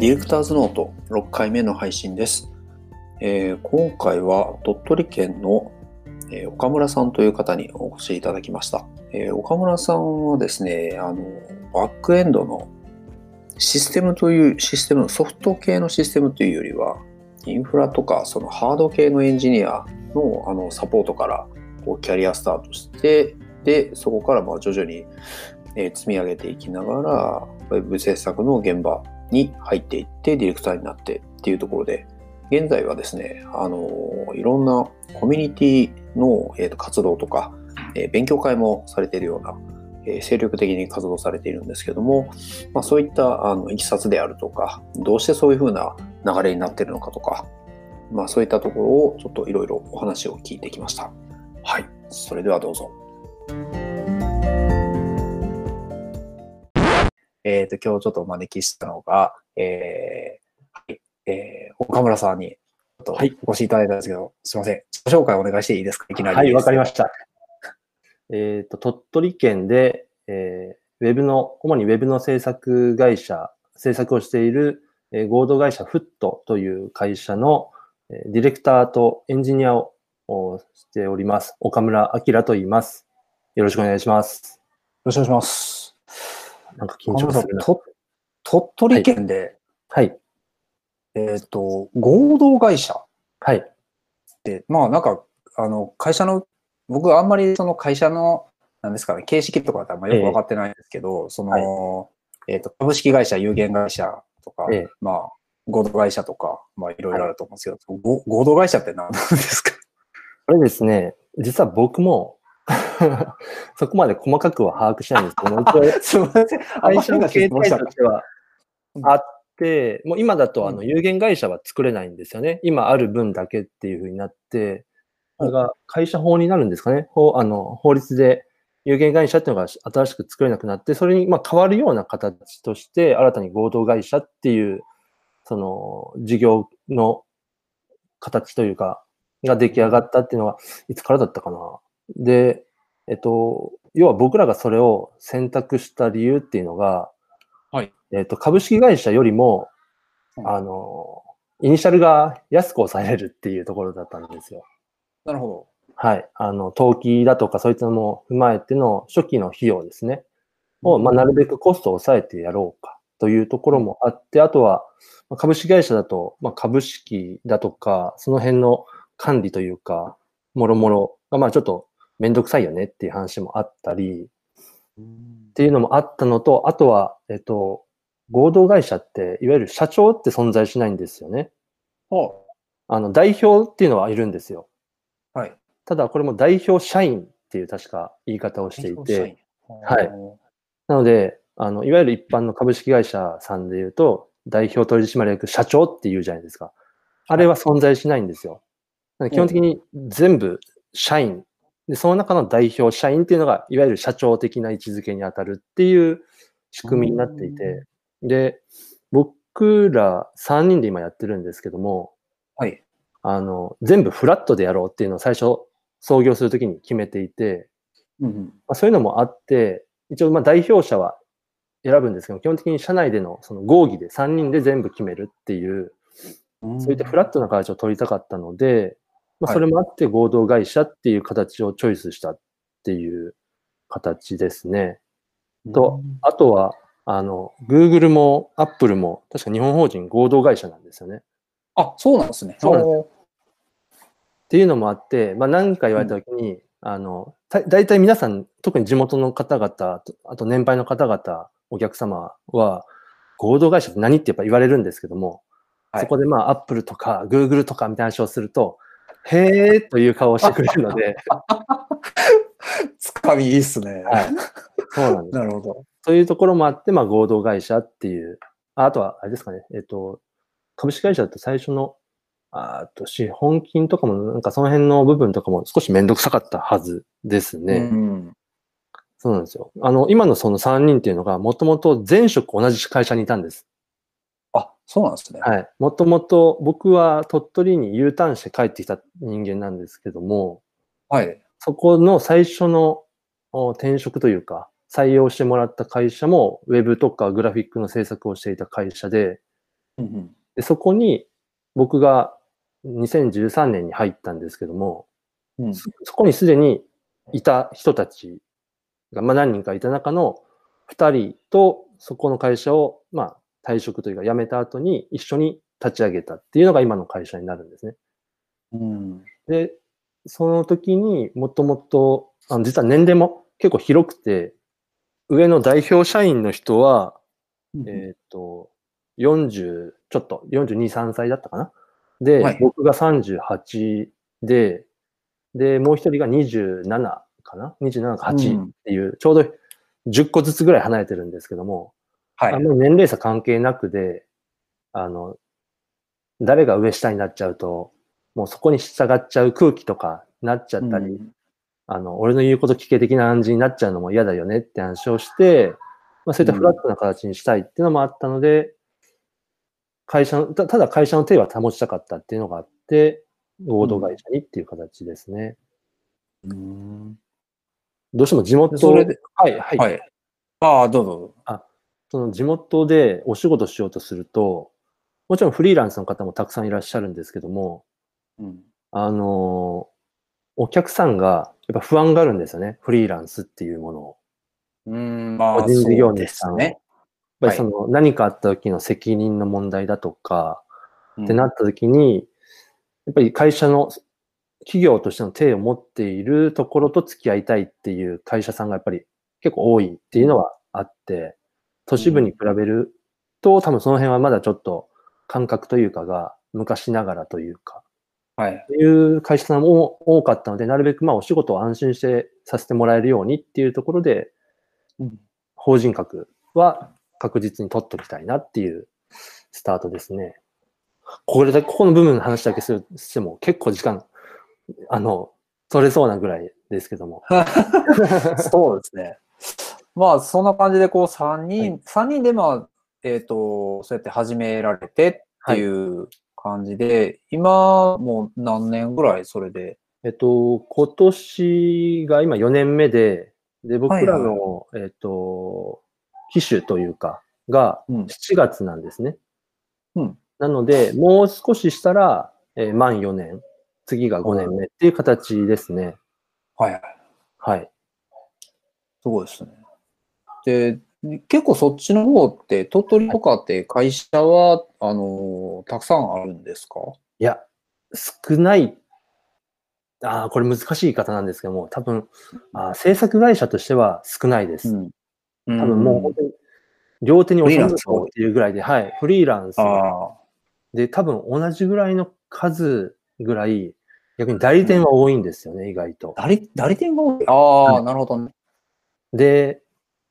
ディレクターズノート6回目の配信です。えー今回は鳥取県の、えー岡村さんという方にお越しいただきました。えー岡村さんはですね、あの、バックエンドのシステムという、システムのソフト系のシステムというよりは、インフラとかそのハード系のエンジニアのあのサポートからこうキャリアスタートして、で、そこからまあ徐々に、え積み上げていきながら、ウェブ制作の現場に入っていって、ディレクターになってっていうところで、現在はですね、あのいろんなコミュニティの、えーと活動とか、えー勉強会もされているような、えー精力的に活動されているんですけども、まあ、そういったあのいきさつであるとか、どうしてそういうふうな流れになっているのかとか、まあ、そういったところをちょっといろいろお話を聞いてきました。はい、それではどうぞ。えっ、と、今日ちょっとお招きしたのが、えーはいえー岡村さんにちょっとはいお越しいただいたんですけど、すいません。自己紹介お願いしていいですか？いきなり。はい、わかりました。えっ、と、鳥取県で、えーウェブの、主にウェブの制作会社、制作をしている、えー合同会社フットという会社の、えーディレクターとエンジニアをおしております。岡村明と言います。よろしくお願いします。よろしくお願いします。なんか緊張するな。と鳥取県で、はい。えっ、と、合同会社はい。って、まあなんか、あの、会社の、僕あんまりその会社の、なんですかね、形式とかってあんまよく分かってないんですけど、その、えっ、と、株式会社、有限会社とか、ええまあ、合同会社とか、まあいろいろあると思うんですけど、ご合同会社って何ですか？これですね、実は僕も そこまで細かくは把握しないんですけども、一応すみません。会社の形態とししてはあって、もう今だとあの有限会社は作れないんですよね。今ある分だけっていうふうになって、これが会社法になるんですかね。法あの法律で有限会社っていうのが新しく作れなくなって、それにまあ変わるような形として、新たに合同会社っていう、その事業の形というか、が出来上がったっていうのは、いつからだったかな。で、えっと、要は僕らがそれを選択した理由っていうのが、はい。えっと、株式会社よりも、うんあの、イニシャルが安く抑えれるっていうところだったんですよ。なるほはい。あの、登記だとかそういったのも踏まえての初期の費用ですね。ど。を、まあ、なるべくコストを抑えてやろうかというところもあって、あとは、まあ株式会社だと、まあ、株式だとか、その辺の管理というか、もろもろが、まあ、ちょっとめんどくさいよねっていう話もあったり、っていうのもあったのと、あとは、えっと、合同会社って、いわゆる社長って存在しないんですよね。はあの、代表っていうのはいるんですよ。あはい。ただ、これも代表社員っていう確か言い方をしていて、はいなので、あの、いわゆる一般の株式会社さんで言うと、代表取締役社長って言うじゃないですか。あれは存在しないんですよ。基本的に全部社員。で、その中の代表社員っていうのが、いわゆる社長的な位置づけに当たるっていう仕組みになっていて、で、僕ら3人で今やってるんですけども、はい。あの、全部フラットでやろうっていうのを最初創業するときに決めていて、うんまあ、そういうのもあって、一応まあ代表者は選ぶんですけど、基本的に社内でのその合議で3人で全部決めるっていう、うん。そういったフラットな形を取りたかったので、まあ、はいそれもあって合同会社っていう形をチョイスしたっていう形ですね。と、あとは、あの、Google も Apple も確か日本法人合同会社なんですよね。あ、そうなんですね。そうなんでおーっていうのもあって、まあ、何か言われたときに、あの、た大体皆さん、特に地元の方々、あとあと年配の方々、お客様は、合同会社って何ってやっぱ言われるんですけども、はいそこでまあ、アップルとか、グーグルとかみたいな話をすると、へーという顔をしてくれるので、つかみいいっすね。はい。そうなんです。なるほど。そういうところもあって、まあ、合同会社っていう、ああとは、あれですかね、えっと、株式会社だと最初の、ああと、資本金とかも、なんかその辺の部分とかも少しめんどくさかったはずですね。うん。そうなんですよ。あの、今のその3人っていうのが、もともと前職同じ会社にいたんです。あ、そうなんですね。はい。もともと僕は鳥取に U ターンして帰ってきた人間なんですけども、はい。そこの最初のお転職というか、採用してもらった会社も、ウェブとかグラフィックの制作をしていた会社で、うんで、そこに僕が2013年に入ったんですけども、うんそそこにすでにいた人たちが、まあ何人かいた中の2人とそこの会社を、まあ退職というか辞めた後に一緒に立ち上げたっていうのが今の会社になるんですね。うんで、その時にもともと、あの実は年齢も結構広くて、上の代表社員の人は、えっ、と、40、ちょっと、42、3歳だったかな？で、はい僕が38で、で、もう一人が27かな ?27 か8っていう、ちょうど10個ずつぐらい離れてるんですけども、はいあんまり年齢差関係なくで、あの、誰が上下になっちゃうと、もうそこに従っちゃう空気とかなっちゃったり、うんあの、俺の言うこと聞け的な感じになっちゃうのも嫌だよねって話をして、まあ、そういったフラットな形にしたいっていうのもあったので、会社の、たただ会社の手は保ちたかったっていうのがあって、合同会社にっていう形ですね。うんどうしても地元、それで、はい、はい。はい。ああ、どうぞ。その地元でお仕事しようとすると、もちろんフリーランスの方もたくさんいらっしゃるんですけども、うんあのーお客さんがやっぱ不安があるんですよね。フリーランスっていうものを。うん、まあ、個人事業そうで主さんね。やっぱりその何かあった時の責任の問題だとか、ってなった時に、やっぱり会社の、企業としての手を持っているところと付き合いたいっていう会社さんがやっぱり結構多いっていうのはあって、都市部に比べると多分その辺はまだちょっと感覚というかが昔ながらというか、はい。っていう会社さんも多かったので、なるべくまあお仕事を安心してさせてもらえるようにっていうところで、うん法人格は確実に取っときたいなっていうスタートですね。これだけ、ここの部分の話だけするしても結構時間、あの、取れそうなぐらいですけども。そうですね。まあ、そんな感じで、こう、3人、はい三人で、まあ、えっ、と、そうやって始められてっていう感じで、今、もう何年ぐらいそれで？えっと、今年が今4年目で、で、僕らの、えっと、機種というか、がうん7月なんですね。うんなので、もう少ししたら、えー満4年、次が5年目っていう形ですね。はいはい。はい。すごいですね。で、結構そっちの方って、鳥取とかって会社は、あの、たくさんあるんですか？いや、少ない。ああ、これ難しい言い方なんですけども、多分、あー制作会社としては少ないです。ん。多分もう両手に収めるっていうぐらいで、はい、フリーランスあで、多分同じぐらいの数ぐらい、逆に代理店は多いんですよね、意外とあ、。代理、代理店が多い。ああ、なるほどね。で、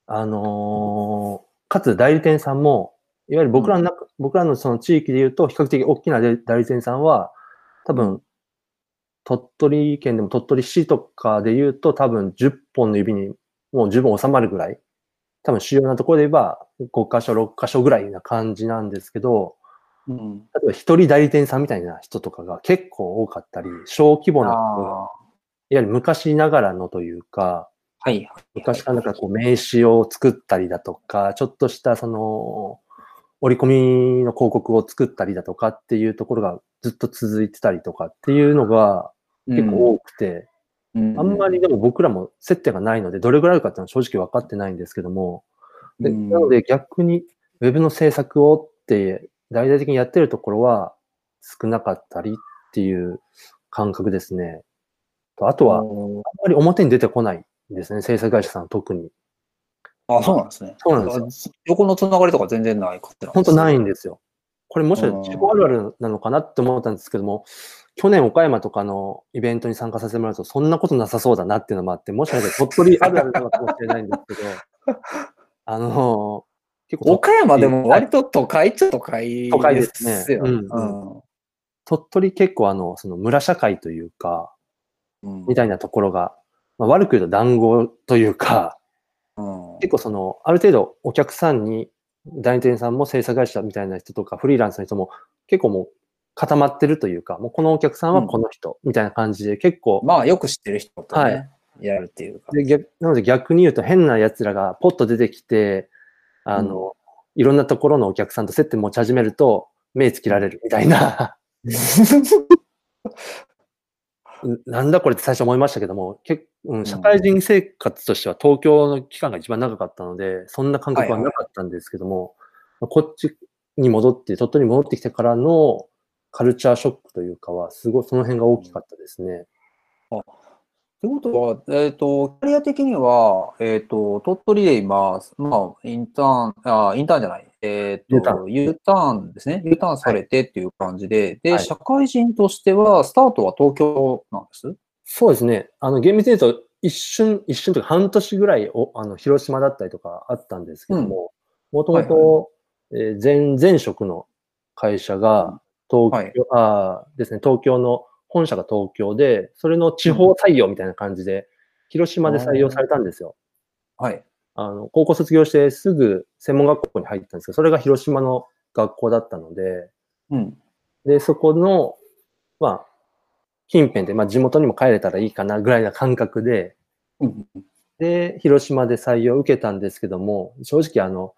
あのーかつ代理店さんも、いわゆる僕らの中、僕らのその地域で言うと、比較的大きな代理店さんは、多分、鳥取県でも鳥取市とかで言うと、多分10本の指にもう十分収まるぐらい、多分主要なところで言えば5箇所、6箇所ぐらいな感じなんですけど、うん。例えば一人代理店さんみたいな人とかが結構多かったり、小規模な、いわゆる昔ながらのというか、はい。昔からなんかこう名刺を作ったりだとか、ちょっとしたその、折り込みの広告を作ったりだとかっていうところがずっと続いてたりとかっていうのが結構多くて、うんあんまりでも僕らも接点がないので、どれぐらいあるかっていうのは正直分かってないんですけども、でうんなので逆にウェブの制作をって大々的にやってるところは少なかったりっていう感覚ですね。とあとは、あんまり表に出てこないんですね、制作会社さん特に。あ、そうなんですね。そうなんですよ。横のつながりとか全然ない感じなん本当ないい。んですよ。これもしかしたらあるあるなのかなって思ったんですけども、去年岡山とかのイベントに参加させてもらうと、そんなことなさそうだなっていうのもあって、もしかしたら鳥取あるあるなのかもしれないんですけど、あの結構岡山でも割と都会っちゃ都会都会でですね。うんうん鳥取結構あの、その村社会というか、うんみたいなところが、まあ、悪く言うと団子というか、うん。結構その、ある程度お客さんに、代理店さんも制作会社みたいな人とか、フリーランスの人も結構もう固まってるというか、もうこのお客さんはこの人みたいな感じで結構、まあ、よく知ってる人とはね、やるっていうか。で逆なので逆に言うと変な奴らがポッと出てきて、あの、いろんなところのお客さんと接点持ち始めると、目つけられるみたいな なんだこれって最初思いましたけども、結うん、社会人生活としては東京の期間が一番長かったので、そんな感覚はなかったんですけども、こっちに戻って、鳥取に戻ってきてからのカルチャーショックというかは、すごいその辺が大きかったですね。ということは、えっ、と、キャリア的には、えっ、と、鳥取で今、まあ、インターン、あ、インターンじゃない、えーと、U ターンですね。U ターンされてっていう感じで、で、はい。社会人としては、スタートは東京なんです？そうですね。あの、厳密に言うと、一瞬、一瞬というか半年ぐらいお、あの、広島だったりとかあったんですけども、もともと、えー前、前職の会社が、東京、あーですね、東京の、本社が東京で、それの地方採用みたいな感じで、広島で採用されたんですよ。はい。あの、高校卒業してすぐ専門学校に入ったんですけど、それが広島の学校だったので、うん。で、そこの、まあ、近辺で、まあ、地元にも帰れたらいいかなぐらいな感覚で、うん。で、広島で採用を受けたんですけども、正直あの、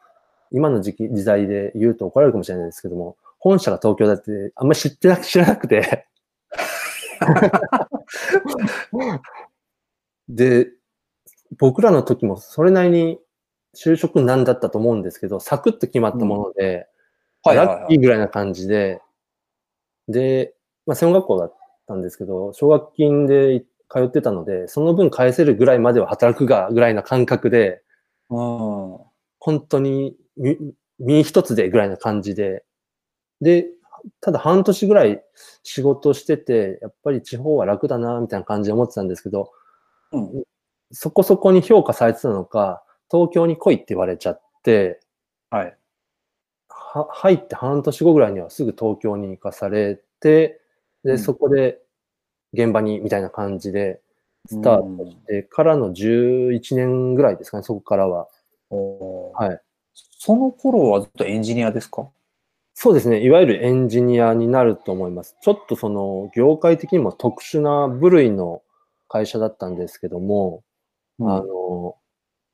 今の時期、時代で言うと怒られるかもしれないですけども、本社が東京だってあんまり知ってなく、知らなくて。で、僕らの時もそれなりに就職難だったと思うんですけど、サクッと決まったもので、はいはいはい。ラッキーぐらいな感じで、で、まあ、専門学校だったんですけど、奨学金で通ってたので、その分返せるぐらいまでは働くが、ぐらいな感覚で、うん。本当に身身一つでぐらいな感じで、で、ただ半年ぐらい仕事してて、やっぱり地方は楽だな、みたいな感じで思ってたんですけど、うん。そこそこに評価されてたのか、東京に来いって言われちゃって、はい。は入って半年後ぐらいにはすぐ東京に行かされて、で、うんそこで現場にみたいな感じでスタートしてからの11年ぐらいですかね、そこからは。はい。その頃はずっとエンジニアですか？そうですね、いわゆるエンジニアになると思います。ちょっとその業界的にも特殊な部類の会社だったんですけども、あの、いわ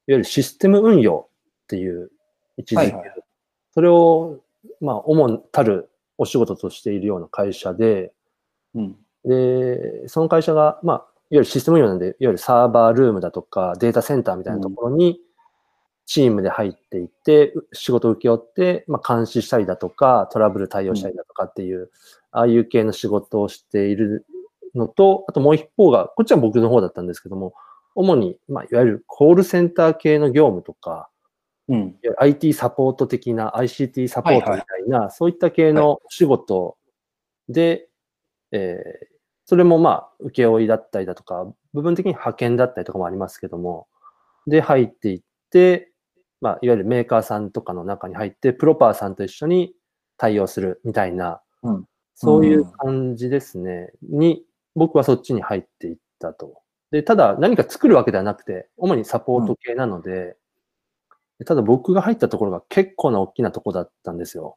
ゆるシステム運用っていう位置づけ、はいはい。それを、まあ、主たるお仕事としているような会社で、うん。で、その会社が、まあ、いわゆるシステム運用なんで、いわゆるサーバールームだとかデータセンターみたいなところにチームで入っていって、仕事を請け負って、まあ、監視したりだとか、トラブル対応したりだとかっていう、ああいう系の仕事をしているのと、あともう一方が、こっちは僕の方だったんですけども、主に、まあ、いわゆるコールセンター系の業務とか、うん。IT サポート的な ICT サポートみたいな、そういった系の仕事で、えーそれもまあ、請負いだったりだとか、部分的に派遣だったりとかもありますけども、で、入っていって、まあ、いわゆるメーカーさんとかの中に入って、プロパーさんと一緒に対応するみたいな、うんそういう感じですね、に、僕はそっちに入っていったと。で、ただ何か作るわけではなくて、主にサポート系なので、でただ僕が入ったところが結構な大きなとこだったんですよ。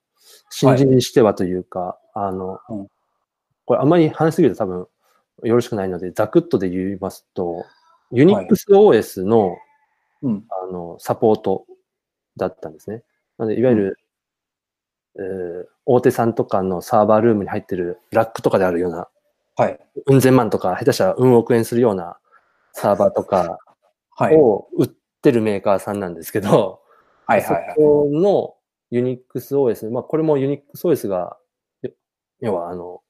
新人にしてはというか、あの、うんこれあまり話しすぎると多分よろしくないので、ざくっとで言いますと、UnixOS の,、うん。あのサポートだったんですね。なので、いわゆる、えー大手さんとかのサーバールームに入ってるラックとかであるような、はい。うん千万とか、下手したらうん億円するようなサーバーとかはい。を売ってるメーカーさんなんですけど、はいはいはい。そこの UnixOS、まあこれも UnixOS が、よ要はあの、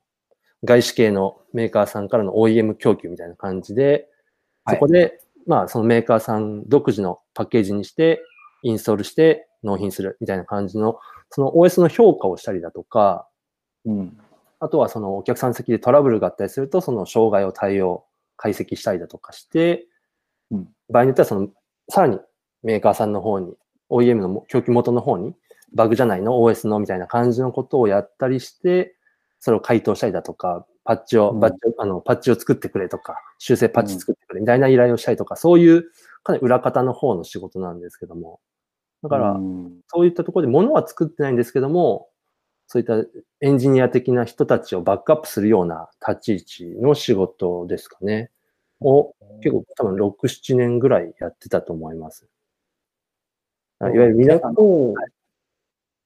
外資系のメーカーさんからの OEM 供給みたいな感じで、はいそこで、まあそのメーカーさん独自のパッケージにして、インストールして納品するみたいな感じの、その OS の評価をしたりだとか、うん。あとはそのお客さん席でトラブルがあったりすると、その障害を対応、解析したりだとかして、うん場合によってはその、さらにメーカーさんの方に、OEM の供給元の方に、バグじゃないの ?OS のみたいな感じのことをやったりして、それを回答したりだとか、パッチを、うんバッチをあのパッチを作ってくれとか、修正パッチ作ってくれみたいな依頼をしたりとか、そういうかなり裏方の方の仕事なんですけども。だから、うんそういったところで物は作ってないんですけども、そういったエンジニア的な人たちをバックアップするような立ち位置の仕事ですかね。を結構多分6、7年ぐらいやってたと思います。いわゆる皆さん、お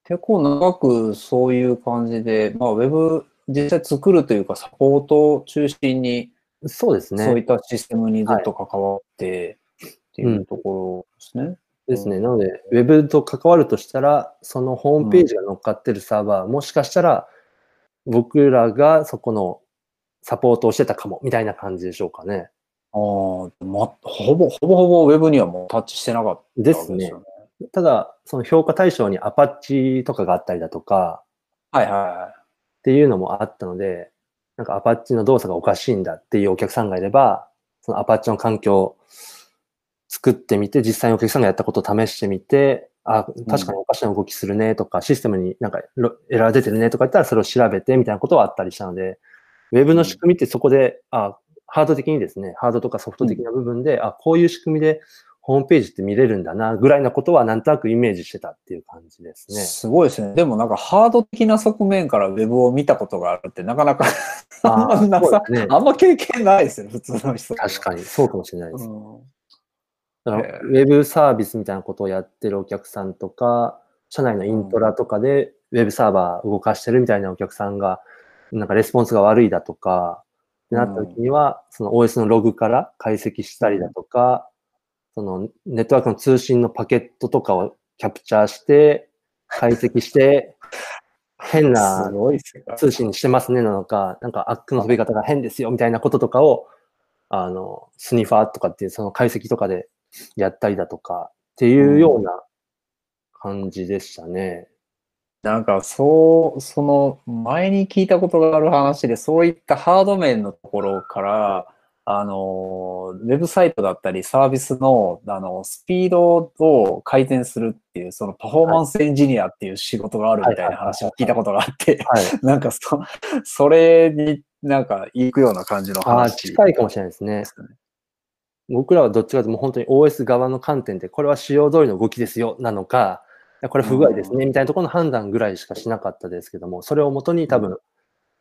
結構長くそういう感じで、まあ、ウェブ実際作るというか、サポートを中心に、そうですね。そういったシステムにずっと関わって、っていうところですね。ですね。なので、ウェブと関わるとしたら、そのホームページが乗っかってるサーバー、もしかしたら、僕らがそこのサポートをしてたかも、みたいな感じでしょうかね。ああ、ま、ほぼ、ほぼほぼウェブにはもうタッチしてなかったわけですねよ。ただ、その評価対象にアパッチとかがあったりだとか、はいはいはい。っていうのもあったので、なんかアパッチの動作がおかしいんだっていうお客さんがいれば、そのアパッチの環境を作ってみて、実際にお客さんがやったことを試してみて、あ、確かにおかしな動きするねとか、システムになんかロエラー出てるねとか言ったらそれを調べてみたいなことはあったりしたので、ウェブの仕組みってそこで、あ、ハード的にですね、ハードとかソフト的な部分で、あ、こういう仕組みでホームページって見れるんだな、ぐらいなことはなんとなくイメージしてたっていう感じですね。すごいですね。でもなんかハード的な側面からウェブを見たことがあるってなかなかあんま ねあんま経験ないですよね、普通の人。確かに、そうかもしれないです。うんだからウェブサービスみたいなことをやってるお客さんとか、社内のイントラとかでウェブサーバー動かしてるみたいなお客さんが、なんかレスポンスが悪いだとか、ってなった時には、その OS のログから解析したりだとか、そのネットワークの通信のパケットとかをキャプチャーして、解析して、変な通信してますねなのか、なんかアックの飛び方が変ですよみたいなこととかを、あの、スニファーとかっていうその解析とかでやったりだとかっていうような感じでしたね。なんかそう、その前に聞いたことがある話で、そういったハード面のところから、あの、ウェブサイトだったりサービスの、あの、スピードを改善するっていう、そのパフォーマンスエンジニアっていう仕事があるみたいな話を聞いたことがあって、はい。なんかそ、それになんか行くような感じのああ、話近いかもしれないで。すね。僕らはどっちかというと本当に OS 側の観点で、これは仕様通りの動きですよ、なのか、これ不具合ですね、みたいなところの判断ぐらいしかしなかったですけども、それをもとに多分、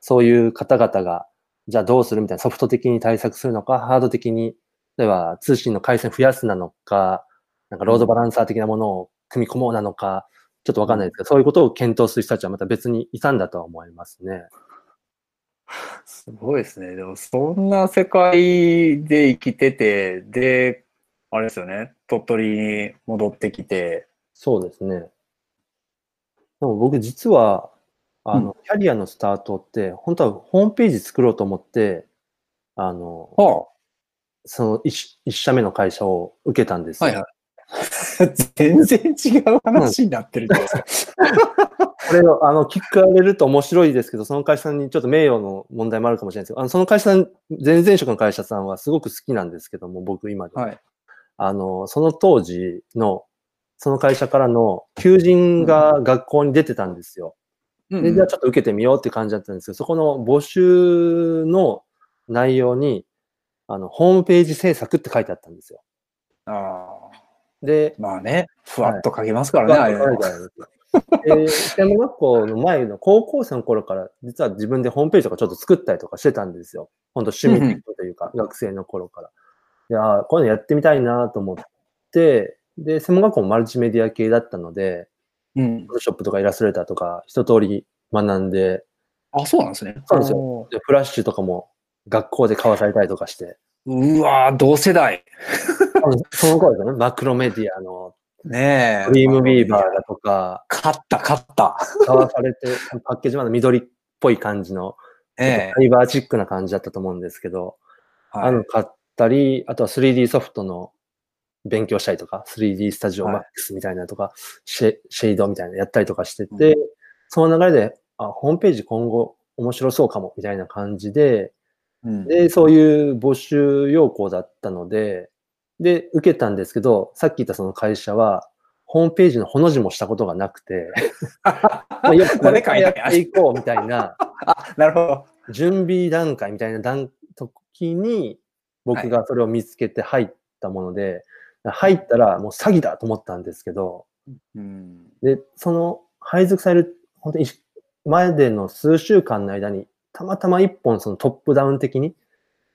そういう方々が、じゃあどうするみたいなソフト的に対策するのか、ハード的に、例えば通信の回線増やすなのか、なんかロードバランサー的なものを組み込もうなのか、ちょっとわかんないですけど、そういうことを検討する人たちはまた別にいたんだとは思いますね。すごいですね。でも、そんな世界で生きてて、で、あれですよね、鳥取に戻ってきて、そうですね。でも僕実は、あの、キャリアのスタートって、本当はホームページ作ろうと思って、あの、はその一一社目の会社を受けたんですあ、よ。はいはい。全然違う話になってるじゃないですか。これを、あの、聞かれると面白いですけど、その会社さんにちょっと名誉の問題もあるかもしれないですけど、あの、その会社さん、前々職の会社さんはすごく好きなんですけども、僕今でも。はい。あの、その当時の、その会社からの求人が学校に出てたんですよ。で、じゃあちょっと受けてみようって感じだったんですけど、そこの募集の内容に、あの、ホームページ制作って書いてあったんですよ。ああ、で、まあね、ふわっと書きますからね、ああいうので、専門学校の前の高校生の頃から、実は自分でホームページとかちょっと作ったりとかしてたんですよ。本当趣味的というか、学生の頃から。いやーこういうのやってみたいなと思って、で、専門学校もマルチメディア系だったので、うん。フォトショップとかイラストレーターとか一通り学んで、あ、そうなんですね。そうですよでフラッシュとかも学校で買わされたりとかして、うわー同世代。その頃ですよね、マクロメディアのねえ。ドリームビーバーだとか、勝った、勝った。買わされて、パッケージまだ緑っぽい感じの、ええ。ファイバーチックな感じだったと思うんですけど、はい。あの買ったり、あとは 3D ソフトの勉強したりとか、3D スタジオはい。Max みたいなとか、シェシェイドみたいなのやったりとかしてて、その流れで、あ、ホームページ今後面白そうかも、みたいな感じで、うん。で、そういう募集要項だったので、で、受けたんですけど、さっき言ったその会社は、ホームページのほの字もしたことがなくて、まあ、やっぱこれからやっていこうみたいな、あ、なるほど。準備段階みたいな段時に、僕がそれを見つけて入ったもので、入ったらもう詐欺だと思ったんですけど、うん。で、その配属される、本当に前での数週間の間に、たまたま一本そのトップダウン的に、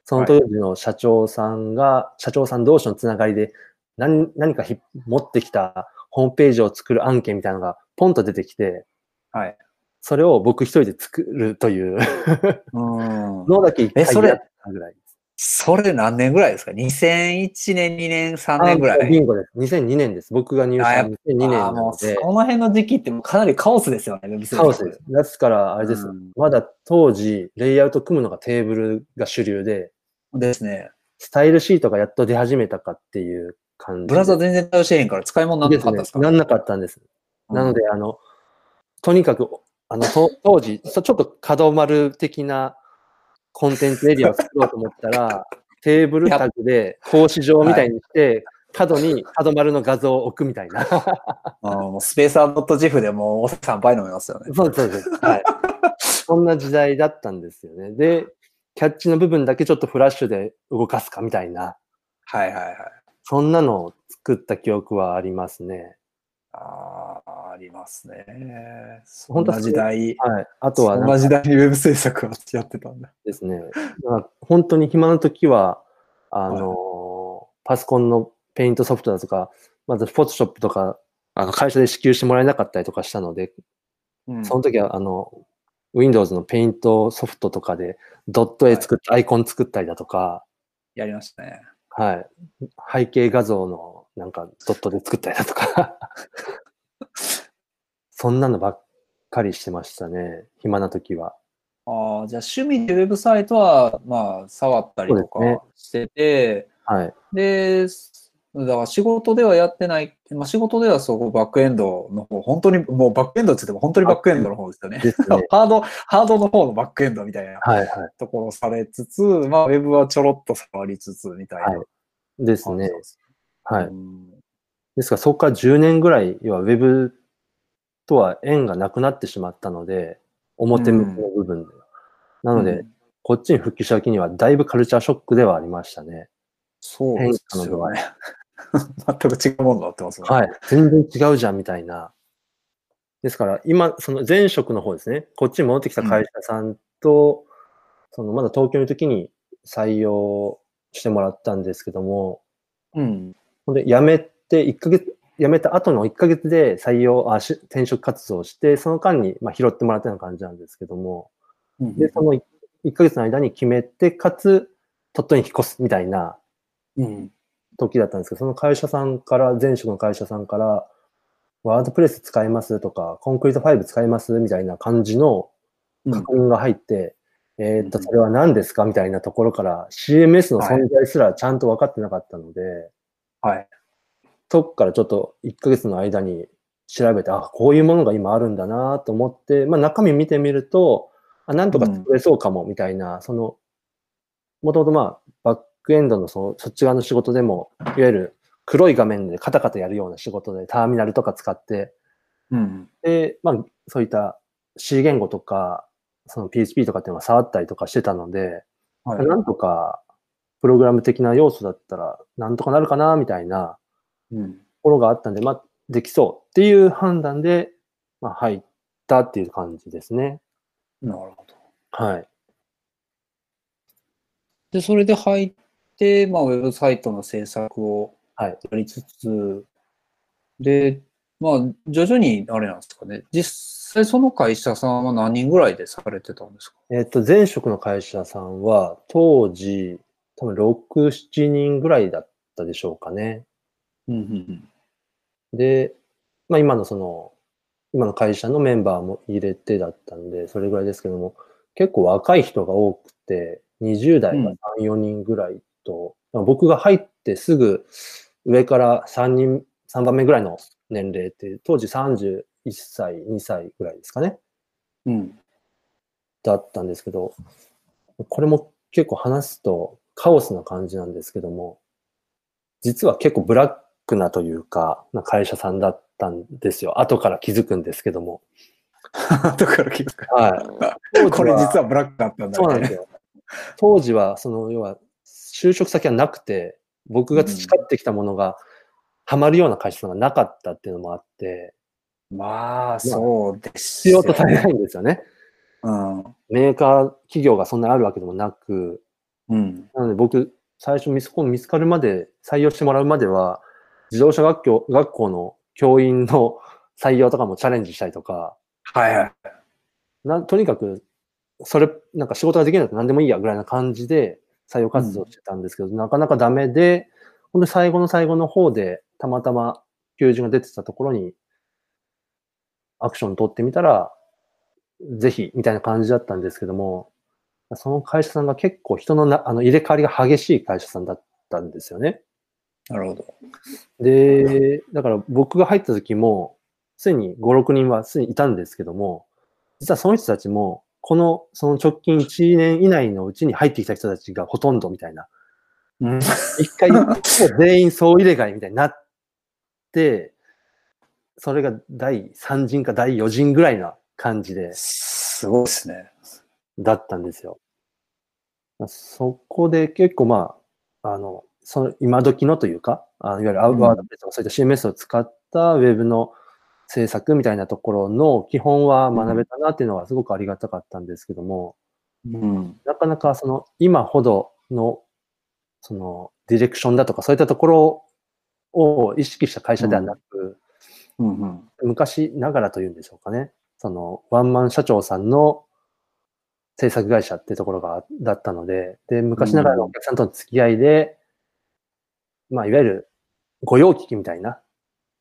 その当時の社長さんが、社長さん同士のつながりで何、何かひ持ってきたホームページを作る案件みたいなのがポンと出てきて、はい。それを僕一人で作るという うん。のだけ一回やったぐらいです。それ何年ぐらいですか ?2001 年、2年、3年ぐらい？あビンゴです。2002年です。僕が入社あやっ2002年なので、の辺の時期ってもうかなりカオスですよね、カオスです。ですから、あれです、うんまだ当時、レイアウト組むのがテーブルが主流で、ですね。スタイルシートがやっと出始めたかっていう感じで。ブラウザ全然対応してへんから使い物になってなかったですか？なんなかったんです。なので、あの、とにかく、あの、と当時、そちょっと角丸的なコンテンツエリアを作ろうと思ったら、テーブルタグで格子状みたいにして、角に角丸の画像を置くみたいな。あーもうスペーサー .gif でもうお3杯飲みますよね。そうそうです。はい。そんな時代だったんですよね。で、キャッチの部分だけちょっとフラッシュで動かすかみたいな、はいはいはい。そんなのを作った記憶はありますね。ああ、ありますね。そ本当んな時代。はい。あとはそなんな時代にウェブ制作をやってたんだ。ですね。まあ本当に暇な時は、あの、パソコンのペイントソフトだとか、まずフォトショップとか、あの会社で支給してもらえなかったりとかしたので、うんその時は、あの、Windows のペイントソフトとかで、ドット絵作って、アイコン作ったりだとか、やりましたね。はい。背景画像のなんかドットで作ったりだとか、そんなのばっかりしてましたね。暇な時は。ああ、じゃあ趣味でウェブサイトは、まあ、触ったりとかしてて、はい。で、だから仕事ではやってない、まあ、仕事ではそこバックエンドの方、本当に、もうバックエンドって言っても本当にバックエンドの方ですよね。ね。ハード、ハードの方のバックエンドみたいなはいはい。ところをされつつ、まあ、ウェブはちょろっと触りつつみたいなはいですね。はい。うんですから、そこから10年ぐらい、要はウェブとは縁がなくなってしまったので、表向きの部分では。なので、うんこっちに復帰した時には、だいぶカルチャーショックではありましたね。そうですよね。全く違うものになってますね。はい。全然違うじゃん、みたいな。ですから、今、その前職の方ですね。こっちに戻ってきた会社さんと、そのまだ東京の時に採用してもらったんですけども、うん。ほんで、辞めて、1ヶ月、辞めた後の1ヶ月で採用、あし転職活動をして、その間に、まあ、拾ってもらったような感じなんですけども、で、その1ヶ月の間に決めて、かつ、鳥取に引っ越すみたいなうん。時だったんですけど、その会社さんから、前職の会社さんから、ワードプレス使いますとか、コンクリート5使いますみたいな感じの確認が入って、えーっと、うんそれは何ですかみたいなところから CMS の存在すらちゃんと分かってなかったので、はい。そこからちょっと1ヶ月の間に調べて、あ、こういうものが今あるんだなと思って、まあ中身見てみると、あ、なんとか作れそうかもみたいな、その、もともとまあ、バックエンドのそのそっち側の仕事でも、いわゆる黒い画面でカタカタやるような仕事でターミナルとか使って、うん。で、まあ、そういった C 言語とか、その PHP とかっていうのが触ったりとかしてたので、はい。なんとか、プログラム的な要素だったら、なんとかなるかな、みたいなうん。ところがあったんで、まあ、できそうっていう判断で、まあ、入ったっていう感じですね。なるほど。はい。で、それで入って、まあ、ウェブサイトの制作をはい。やりつつ、で、まあ、徐々に、あれなんですかね。実際その会社さんは何人ぐらいでされてたんですか？えっ、と、前職の会社さんは、当時、多分6、7人ぐらいだったでしょうかね。うんうんで、まあ今のその、今の会社のメンバーも入れてだったんで、それぐらいですけども、結構若い人が多くて、20代が3、4人ぐらいと、僕が入ってすぐ上から3人、3番目ぐらいの年齢って、当時31歳、2歳ぐらいですかね。うん。うん。だったんですけど、これも結構話すとカオスな感じなんですけども、実は結構ブラックなというか、な会社さんだったんですよ。後から気づくんですけども。だから気づかはい。これ実はブラックだったんだそうなんですよ。当時は、その、要は、就職先はなくて、僕が培ってきたものが、ハマるような会社がなかったっていうのもあって、まあ、そうです必要とされないんですよね。うん。メーカー企業がそんなにあるわけでもなく、うん。なので僕、最初見つ見つかるまで、採用してもらうまでは、自動車学校学校の教員の採用とかもチャレンジしたりとか、はいはい。なとにかく、それ、なんか仕事ができないと何でもいいやぐらいな感じで採用活動してたんですけど、なかなかダメで、ほんで最後の最後の方で、たまたま求人が出てたところに、アクション取ってみたら、ぜひ、みたいな感じだったんですけども、その会社さんが結構人のなあの入れ替わりが激しい会社さんだったんですよね。なるほど。で、だから僕が入った時も、すでに5、6人はすでにいたんですけども、実はその人たちも、この、その直近1年以内のうちに入ってきた人たちがほとんどみたいな。うん。一回、全員総入れ替えみたいになって、それが第3陣か第4陣ぐらいな感じで、すごいですね。だったんですよ。そこで結構まあ、あの、その今時のというか、あのいわゆるアウワードとかそういった CMS を使ったウェブの制作みたいなところの基本は学べたなっていうのはすごくありがたかったんですけども、うん。なかなかその今ほどのそのディレクションだとかそういったところを意識した会社ではなく、うんうん。昔ながらというんでしょうかね。そのワンマン社長さんの制作会社ってところがだったので、で、昔ながらのお客さんとの付き合いで、まあ、いわゆる御用聞きみたいな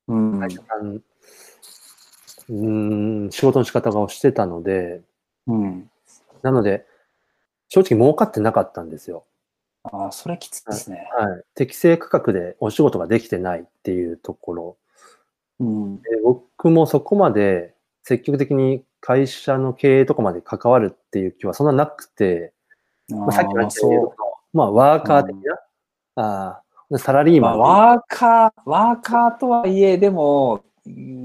うん。会社さん、うーん、仕事の仕方をしてたので、うん。なので、正直儲かってなかったんですよ。ああ、それきついですね。はい。適正価格でお仕事ができてないっていうところ。うん。で僕もそこまで積極的に会社の経営とかまで関わるっていう気はそんななくて、まあ、さっきも言ったように、まあ、ワーカー的な、あーサラリーまあ、マン、ワーカー、ワーカーとはいえ、でも、うん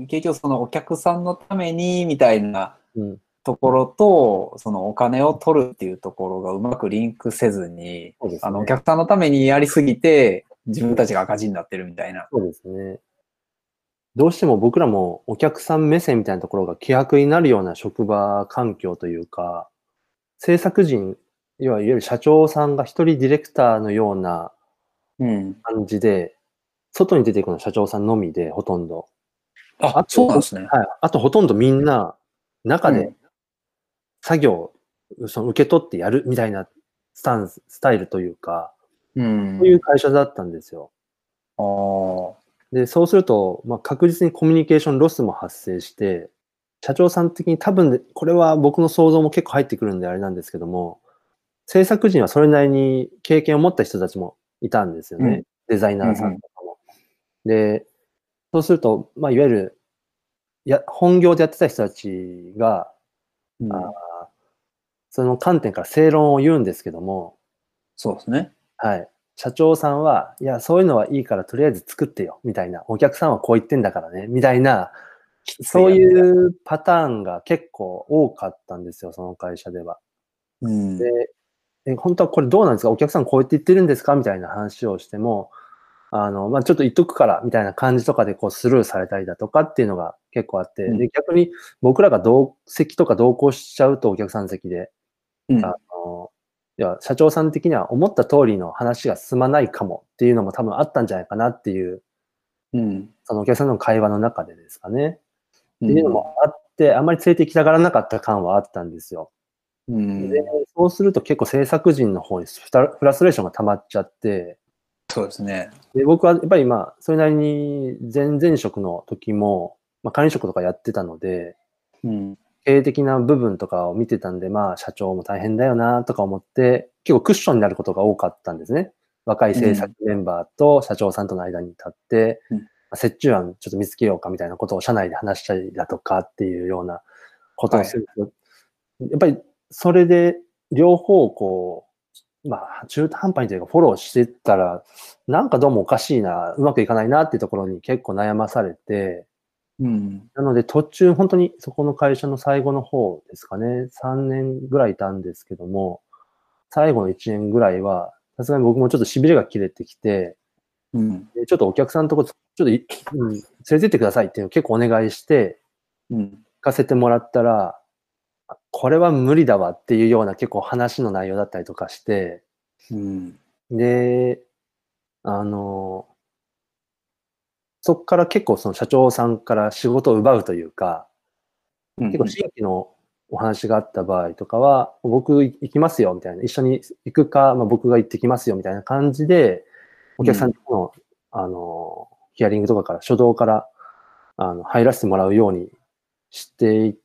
結局そのお客さんのためにみたいなうん、ところと、そのお金を取るっていうところがうまくリンクせずに、ねあの、お客さんのためにやりすぎて、自分たちが赤字になってるみたいな。そうですね。どうしても僕らもお客さん目線みたいなところが希薄になるような職場環境というか、制作人、いわゆる社長さんが一人ディレクターのようなうん。感じで、外に出ていくのは社長さんのみで、ほとんど。あ、そうなんですね。はい。あとほとんどみんな、中でうん作業、その受け取ってやるみたいなスタンス、スタイルというか、うん。そういう会社だったんですよ。ああ。で、そうすると、まあ、確実にコミュニケーションロスも発生して、社長さん的に多分、これは僕の想像も結構入ってくるんであれなんですけども、制作人はそれなりに経験を持った人たちもいたんですよね。うんデザイナーさんとかも。で、そうすると、まあ、いわゆる、や、本業でやってた人たちが、うんあーその観点から正論を言うんですけども、そうですね。はい。社長さんは、いや、そういうのはいいからとりあえず作ってよ、みたいな。お客さんはこう言ってんだからね、みたいな、そういうパターンが結構多かったんですよ、その会社では。うん。で、え本当はこれどうなんですか？お客さんこうやって言ってるんですか？みたいな話をしても、あの、まあ、ちょっと言っとくから、みたいな感じとかでこうスルーされたりだとかっていうのが結構あって、うんで、逆に僕らが同席とか同行しちゃうとお客さん席で、うんあの、いや、社長さん的には思った通りの話が進まないかもっていうのも多分あったんじゃないかなっていう、うん。そのお客さんの会話の中でですかね。っっていうのもあって、あんまり連れて行きたがらなかった感はあったんですよ。うん。で、そうすると結構制作人の方にフラストレーションが溜まっちゃって、そうですね。で僕はやっぱりまあ、それなりに前々職の時も、まあ、管理職とかやってたので、うん。経営的な部分とかを見てたんで、まあ、社長も大変だよなとか思って、結構クッションになることが多かったんですね。若い制作メンバーと社長さんとの間に立って、うんまあ折衷案ちょっと見つけようかみたいなことを社内で話したりだとかっていうようなことをすると、やっぱりそれで両方こう、まあ、中途半端にというかフォローしてったら、なんかどうもおかしいな、うまくいかないなっていうところに結構悩まされて、うん。なので途中、本当にそこの会社の最後の方ですかね、3年ぐらいいたんですけども、最後の1年ぐらいは、さすがに僕もちょっと痺れが切れてきて、うん。でちょっとお客さんのとこ、ちょっとい、うん、連れてってくださいっていうのを結構お願いして、うん。行かせてもらったら、あこれは無理だわっていうような結構話の内容だったりとかして、うん。で、あの、そこから結構その社長さんから仕事を奪うというか、うん結構新規のお話があった場合とかは、僕行きますよみたいな、一緒に行くか、まあ、僕が行ってきますよみたいな感じで、お客さんの、あの、ヒアリングとかから、初動から、あの、入らせてもらうようにしてい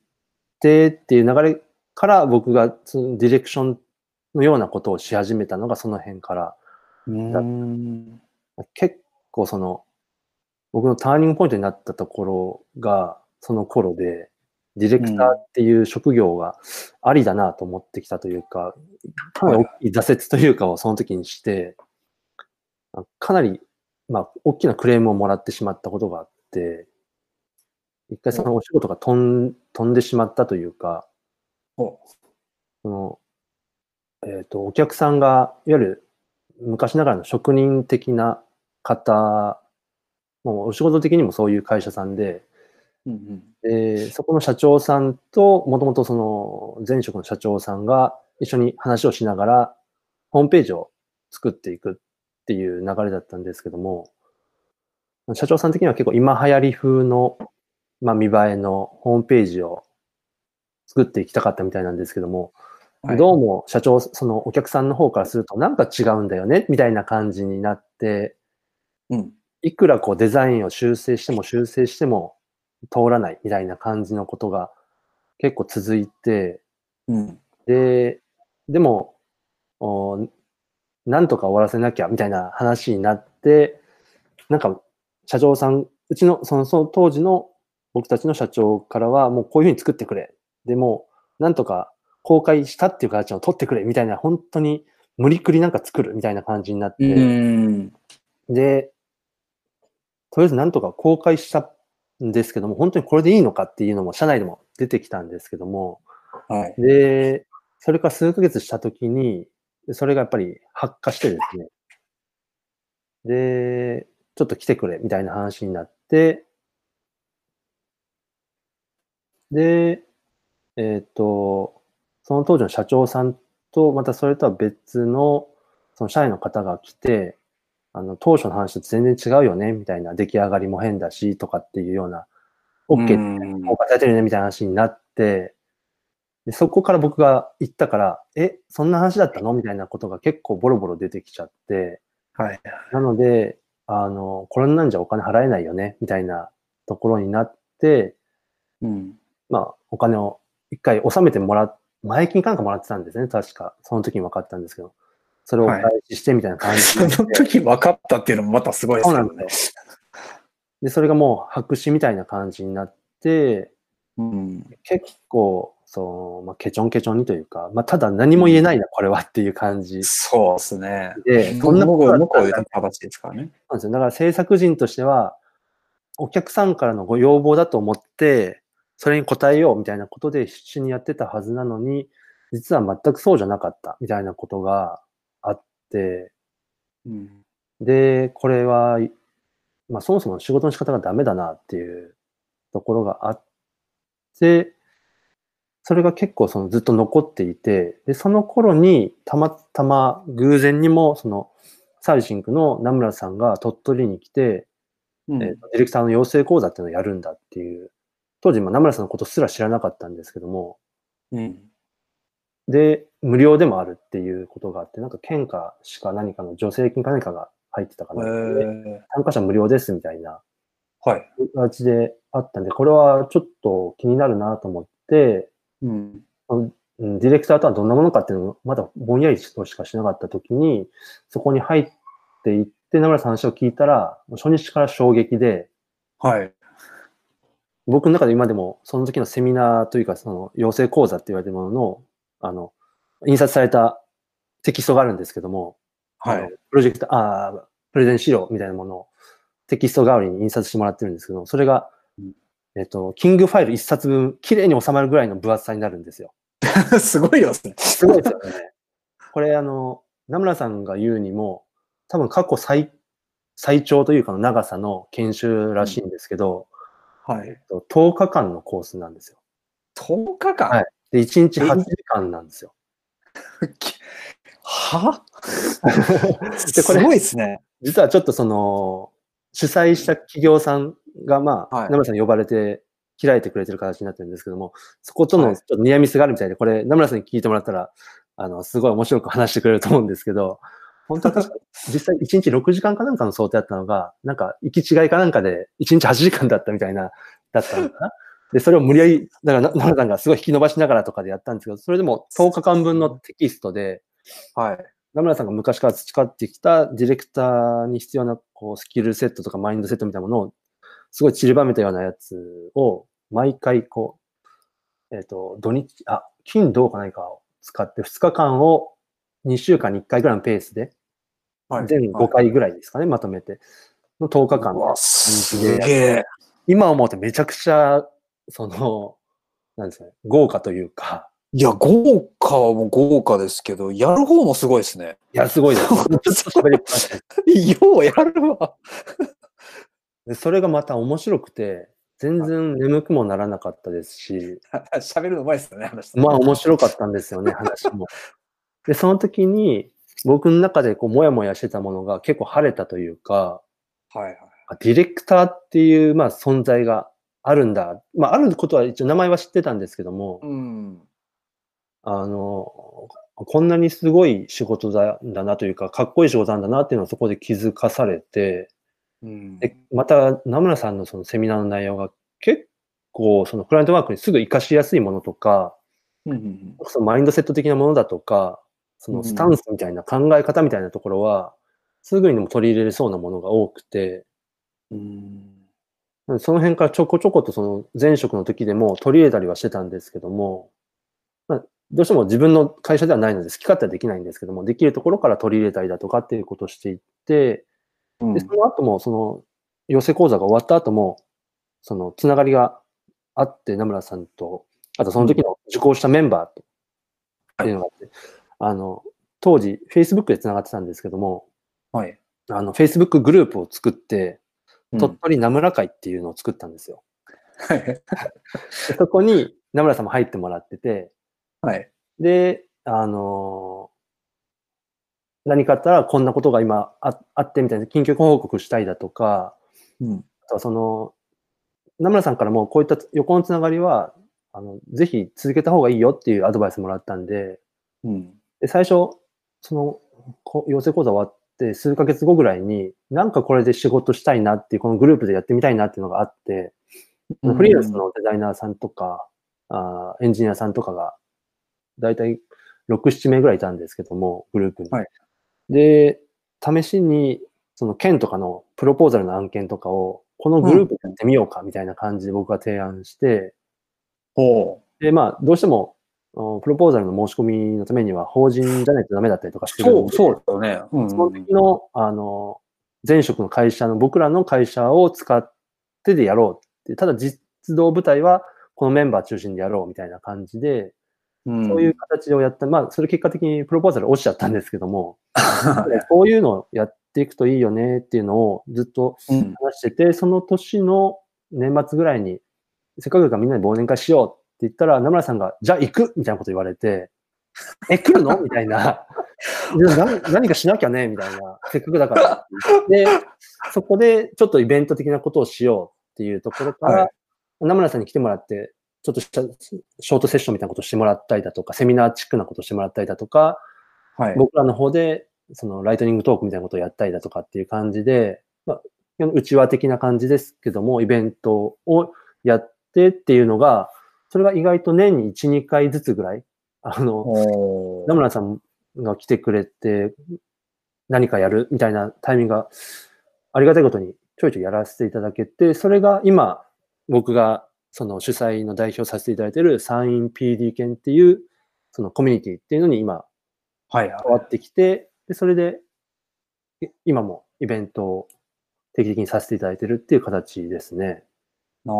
ってっていう流れから、僕がそのディレクションのようなことをし始めたのがその辺から、うん。結構その、僕のターニングポイントになったところが、その頃で、ディレクターっていう職業がありだなと思ってきたというか、かなり大きい挫折というかをその時にして、あかなり、まあ、大きなクレームをもらってしまったことがあって、一回そのお仕事が飛ん飛んでしまったというか、お。その、えっ、と、お客さんが、いわゆる昔ながらの職人的な方、もうお仕事的にもそういう会社さんで、うんうん。で、そこの社長さんと、もともとその前職の社長さんが一緒に話をしながら、ホームページを作っていくっていう流れだったんですけども、社長さん的には結構今流行り風の、まあ、見栄えのホームページを作っていきたかったみたいなんですけども、はい。どうも社長、そのお客さんの方からするとなんか違うんだよね、みたいな感じになって、うん。いくらこうデザインを修正しても修正しても通らないみたいな感じのことが結構続いて、うん。で、でも、おなんとか終わらせなきゃみたいな話になって、なんか社長さん、うちのそのその当時の僕たちの社長からはもうこういうふうに作ってくれ。でも、なんとか公開したっていう形を取ってくれみたいな、本当に無理くりなんか作るみたいな感じになって、うん。で、とりあえずなんとか公開したんですけども、本当にこれでいいのかっていうのも社内でも出てきたんですけども、はい。で、それから数ヶ月したときに、それがやっぱり発火してですね、で、ちょっと来てくれみたいな話になって、で、えっ、と、その当時の社長さんと、またそれとは別の、その社員の方が来て、あの、当初の話と全然違うよね、みたいな、出来上がりも変だし、とかっていうような、OK うん。公開されてるね、みたいな話になって、でそこから僕が言ったから、え、そんな話だったの？みたいなことが結構ボロボロ出てきちゃって、はいなので、あの、これなんじゃお金払えないよね、みたいなところになって、うんまあ、お金を一回納めてもらっ、前金かなんかもらってたんですね、確か。その時に分かったんですけど。それをお返ししてみたいな感じそになって、の時分かったっていうのもまたすごいですそう。なんですよ。で、それがもう白紙みたいな感じになって、うん結構、そう、まあ、ケチョンケチョンにというか、まあ、ただ何も言えないな、これはっていう感じそうですね。で、そんなこそんなことと向こうだったらいう形ですからね。そうなんですよ。だから制作人としては、お客さんからのご要望だと思って、それに応えようみたいなことで必死にやってたはずなのに、実は全くそうじゃなかったみたいなことがあって、うん。で、これは、まあそもそも仕事の仕方がダメだなっていうところがあって、それが結構そのずっと残っていて、で、その頃にたまたま偶然にもそのサーリシンクの名村さんが鳥取に来て、うん。えーとディレクターの養成講座っていうのをやるんだっていう、当時、まあ名村さんのことすら知らなかったんですけども、うん。で、無料でもあるっていうことがあって、なんか県かしか何かの助成金か何かが入ってたかえな、でー。参加者無料ですみたいな。はい。形であったんで、これはちょっと気になるなと思って、うん。うんディレクターとはどんなものかっていうのをまだぼんやりとしかしなかったときに、そこに入っていって、名村さんの話を聞いたら、初日から衝撃で、はい。僕の中で今でもその時のセミナーというか、その養成講座って言われてるものの、あの、印刷されたテキストがあるんですけども、はい。プロジェクト、ああ、プレゼン資料みたいなものをテキスト代わりに印刷してもらってるんですけど、それがうん、えっと、キングファイル一冊分、綺麗に収まるぐらいの分厚さになるんですよ。すごいですね。すごいですよね。これ、あの、名村さんが言うにも、多分過去最、最長というかの長さの研修らしいんですけど、はい。えっと10日間のコースなんですよ。10日間？はいで、1日8時間なんですよ。は？でこれすごいですね。実はちょっとその、主催した企業さんが、まあ、はい名村さんに呼ばれて開いてくれてる形になってるんですけども、そことはいのちょっとニアミスがあるみたいで、これ、名村さんに聞いてもらったら、あの、すごい面白く話してくれると思うんですけど、本当は確か実際1日6時間かなんかの想定だったのが、なんか行き違いかなんかで1日8時間だったみたいな、だったのかな。で、それを無理やり、だからな名村さんがすごい引き伸ばしながらとかでやったんですけど、それでも10日間分のテキストで、はい。名村さんが昔から培ってきたディレクターに必要なこうスキルセットとかマインドセットみたいなものをすごい散りばめたようなやつを毎回こう、えっ、と、土日、あ、金土か何かを使って2日間を2週間に1回ぐらいのペースで、はい。全5回ぐらいですかね、まとめて、の10日間うわ、すげえ。今思うとめちゃくちゃ、その、なんですかね、豪華というか、いや、豪華も豪華ですけど、やる方もすごいですね。いや、すごいです。ようやるわ。でそれがまた面白くて、全然眠くもならなかったですし、喋るのうまいですよね、話まあ面白かったんですよね、話も。で、その時に僕の中でこう、もやもやしてたものが結構晴れたというか、はいはい。あディレクターっていう、まあ、存在があるんだ。まあ、あることは一応名前は知ってたんですけども、うん。あの、こんなにすごい仕事だだなというか、かっこいい仕事なんだなっていうのをそこで気づかされて、うんで、また、名村さんのそのセミナーの内容が結構、そのクライアントワークにすぐ活かしやすいものとか、うんうんそのマインドセット的なものだとか、そうんのスタンスみたいな考え方みたいなところは、すぐにでも取り入れれそうなものが多くて、うん。その辺からちょこちょことその前職の時でも取り入れたりはしてたんですけども、まあ、どうしても自分の会社ではないので好き勝手はできないんですけども、できるところから取り入れたりだとかっていうことをしていって、うん。で、その後も、その、養成講座が終わった後も、その、つながりがあって、名村さんと、あとその時の受講したメンバーと、っていうのがあって、あの、当時、Facebook でつながってたんですけども、はい。あの、Facebook グループを作って、うん鳥取名村会っていうのを作ったんですよ。はい。でそこに名村さんも入ってもらってて、はい。で、あの何かあったらこんなことが今ああってみたいな緊急報告したいだとか、うん。あとはその、名村さんからもこういった横のつながりは、あの、ぜひ続けた方がいいよっていうアドバイスもらったんで、うん。で最初、その、こ養成講座終わって数ヶ月後ぐらいに、なんかこれで仕事したいなっていう、このグループでやってみたいなっていうのがあって、フリーランスのデザイナーさんとか、あーエンジニアさんとかが、だいたい6、7名ぐらいいたんですけども、グループに。はい。で、試しに、その県とかのプロポーザルの案件とかを、このグループでやってみようかみたいな感じで僕が提案して、ほで、まあ、どうしても、おプロポーザルの申し込みのためには法人じゃないとダメだったりとかしてう。そう、るんで。そうですよね。うんその時の、あの、前職の会社の、僕らの会社を使ってでやろうって、ただ実動部隊はこのメンバー中心でやろうみたいな感じで、うん。そういう形をやった、まあ、それ結果的にプロポーザル落ちちゃったんですけども、はこういうのをやっていくといいよねっていうのをずっと話してて、その年の年末ぐらいに、せっかくだからみんなで忘年会しようって言ったら、名村さんが、じゃあ行くみたいなこと言われて、え、来るの？みたいな。何何かしなきゃねみたいな。せっかくだから。で、そこでちょっとイベント的なことをしようっていうところから、はい名村さんに来てもらって、ちょっとしたショートセッションみたいなことをしてもらったりだとか、セミナーチックなことをしてもらったりだとか、はい。僕らの方で、そのライトニングトークみたいなことをやったりだとかっていう感じで、まあ、内輪的な感じですけども、イベントをやってっていうのが、それが意外と年に1、2回ずつぐらい、あの、お名村さんが来てくれて、何かやるみたいなタイミングがありがたいことにちょいちょいやらせていただけて、それが今、僕がその主催の代表させていただいている山陰 PD 研っていう、そのコミュニティっていうのに今はいはい。変わってきて、で、それで、い今もイベントを定期的にさせていただいてるっていう形ですね。ああ、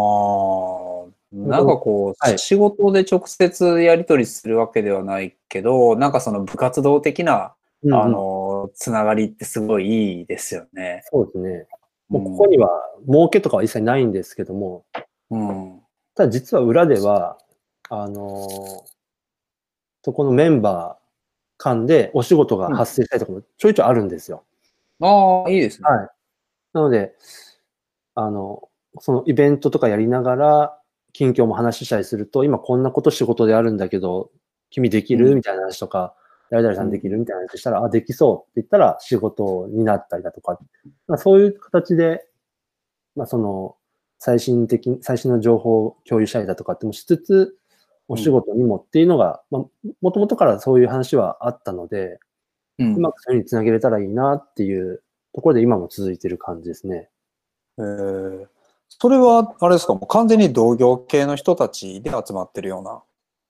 なんかこう、はい仕事で直接やり取りするわけではないけど、なんかその部活動的な、うんうんあの、つながりってすごいいいですよね。そうですね。もうここには儲けとかは一切ないんですけども、うん。ただ実は裏では、あのーそこのメンバー間でお仕事が発生したりとかもちょいちょいあるんですよ。ああ、いいですね。はい。なので、あの、そのイベントとかやりながら、近況も話したりすると、今こんなこと仕事であるんだけど、君できる、うん。みたいな話とか、誰々さんできる？みたいな話したら、あ、できそうって言ったら仕事になったりだとか、まあ、そういう形で、まあその、最新的、最新の情報を共有したりだとかってもしつつ、お仕事にもっていうのが、まあ、もともとからそういう話はあったので、うん。うまくそういうふうにつなげれたらいいなっていうところで今も続いてる感じですね。えーそれは、あれですか、もう完全に同業系の人たちで集まってるような。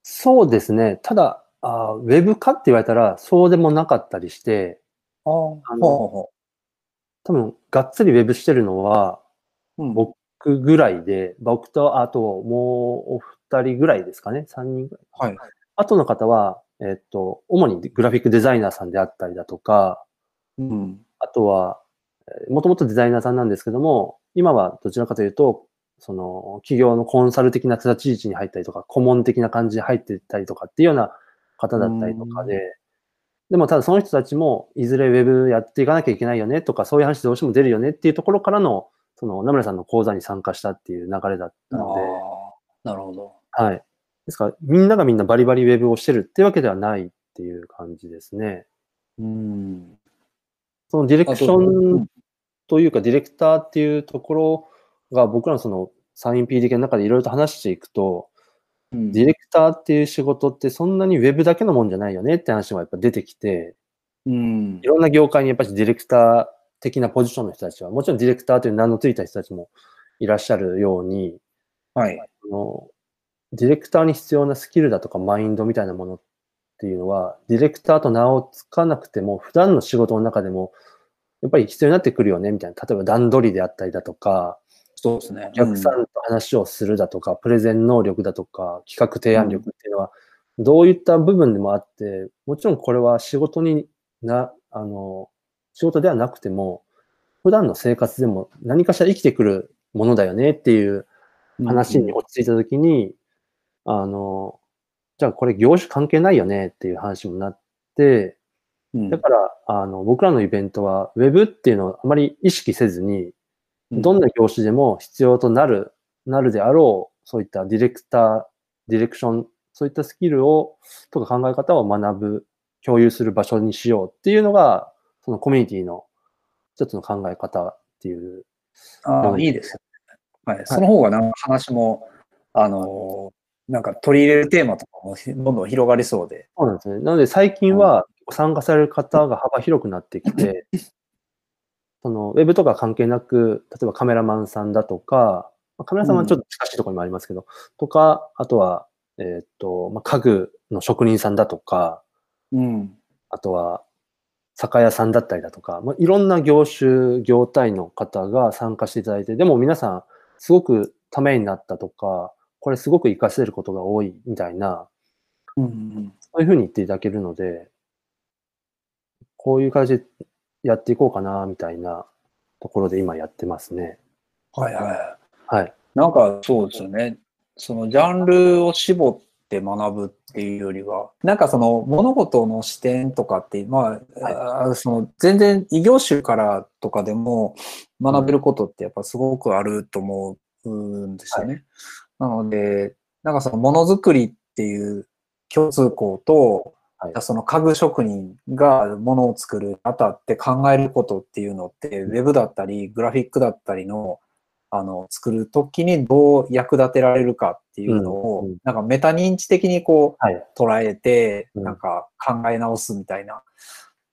そうですね。ただ、あーウェブ化って言われたらそうでもなかったりして、ああ、あのほうほ多分、がっつりウェブしてるのは、僕ぐらいで、僕とあともうお二人ぐらいですかね。三人ぐらい。はい。あとの方は、えっと、主にグラフィックデザイナーさんであったりだとか、うん。あとは、もともとデザイナーさんなんですけども、今はどちらかというと、その、企業のコンサル的な立ち位置に入ったりとか、顧問的な感じで入っていったりとかっていうような方だったりとかで、でもただその人たちも、いずれウェブやっていかなきゃいけないよねとか、そういう話どうしても出るよねっていうところからの、その、名村さんの講座に参加したっていう流れだったあので、あ、なるほど。はい。ですから、みんながみんなバリバリウェブをしてるってわけではないっていう感じですね。うん。そのディレクションんというか、ディレクターっていうところが僕らのそのサイン PDK の中でいろいろと話していくと、うんディレクターっていう仕事ってそんなにウェブだけのもんじゃないよねって話がやっぱ出てきて、うんい。ろんな業界にやっぱりディレクター的なポジションの人たちは、もちろんディレクターという名のついた人たちもいらっしゃるように、はい。あのディレクターに必要なスキルだとかマインドみたいなものっていうのは、ディレクターと名をつかなくても、普段の仕事の中でも、やっぱり必要になってくるよね、みたいな。例えば段取りであったりだとか、そうですね。お客さんと話をするだとか、プレゼン能力だとか、企画提案力っていうのは、どういった部分でもあって、もちろんこれは仕事にな、あの、仕事ではなくても、普段の生活でも何かしら生きてくるものだよねっていううん話に落ち着いたときに、あの、じゃあこれ業種関係ないよねっていう話もなって、うんだから、あの、僕らのイベントは、ウェブっていうのをあまり意識せずに、どんな業種でも必要となる、なるであろう、そういったディレクター、ディレクション、そういったスキルを、とか考え方を学ぶ、共有する場所にしようっていうのが、そのコミュニティの一つの考え方っていう。ああ、いいですね。はい。その方がなんか話も、あのーなんか取り入れるテーマとかもどんどん広がりそうで。そうなんですね。なので最近は参加される方が幅広くなってきて、そのウェブとか関係なく、例えばカメラマンさんだとか、まあカメラさんはちょっと近しいところにもありますけど、とか、あとは、えーっと、まあ、家具の職人さんだとか、うん。あとは、酒屋さんだったりだとか、まあ、いろんな業種、業態の方が参加していただいて、でも皆さん、すごくためになったとか、これすごく活かせることが多いみたいな、うん。そういうふうに言っていただけるので、こういう感じでやっていこうかな、みたいなところで今やってますね。はいはい。はい。なんかそうですよね。そのジャンルを絞って学ぶっていうよりは、なんかその物事の視点とかって、まあ、あーその全然異業種からとかでも学べることってやっぱすごくあると思うんですよね。なので、なんかそのものづくりっていう共通項と、はい。その家具職人がものを作るにあたって考えることっていうのって、ウェブだったり、グラフィックだったりの、あの、作るときにどう役立てられるかっていうのを、うんうん。なんかメタ認知的にこう、はい。捉えて、うん。なんか考え直すみたいな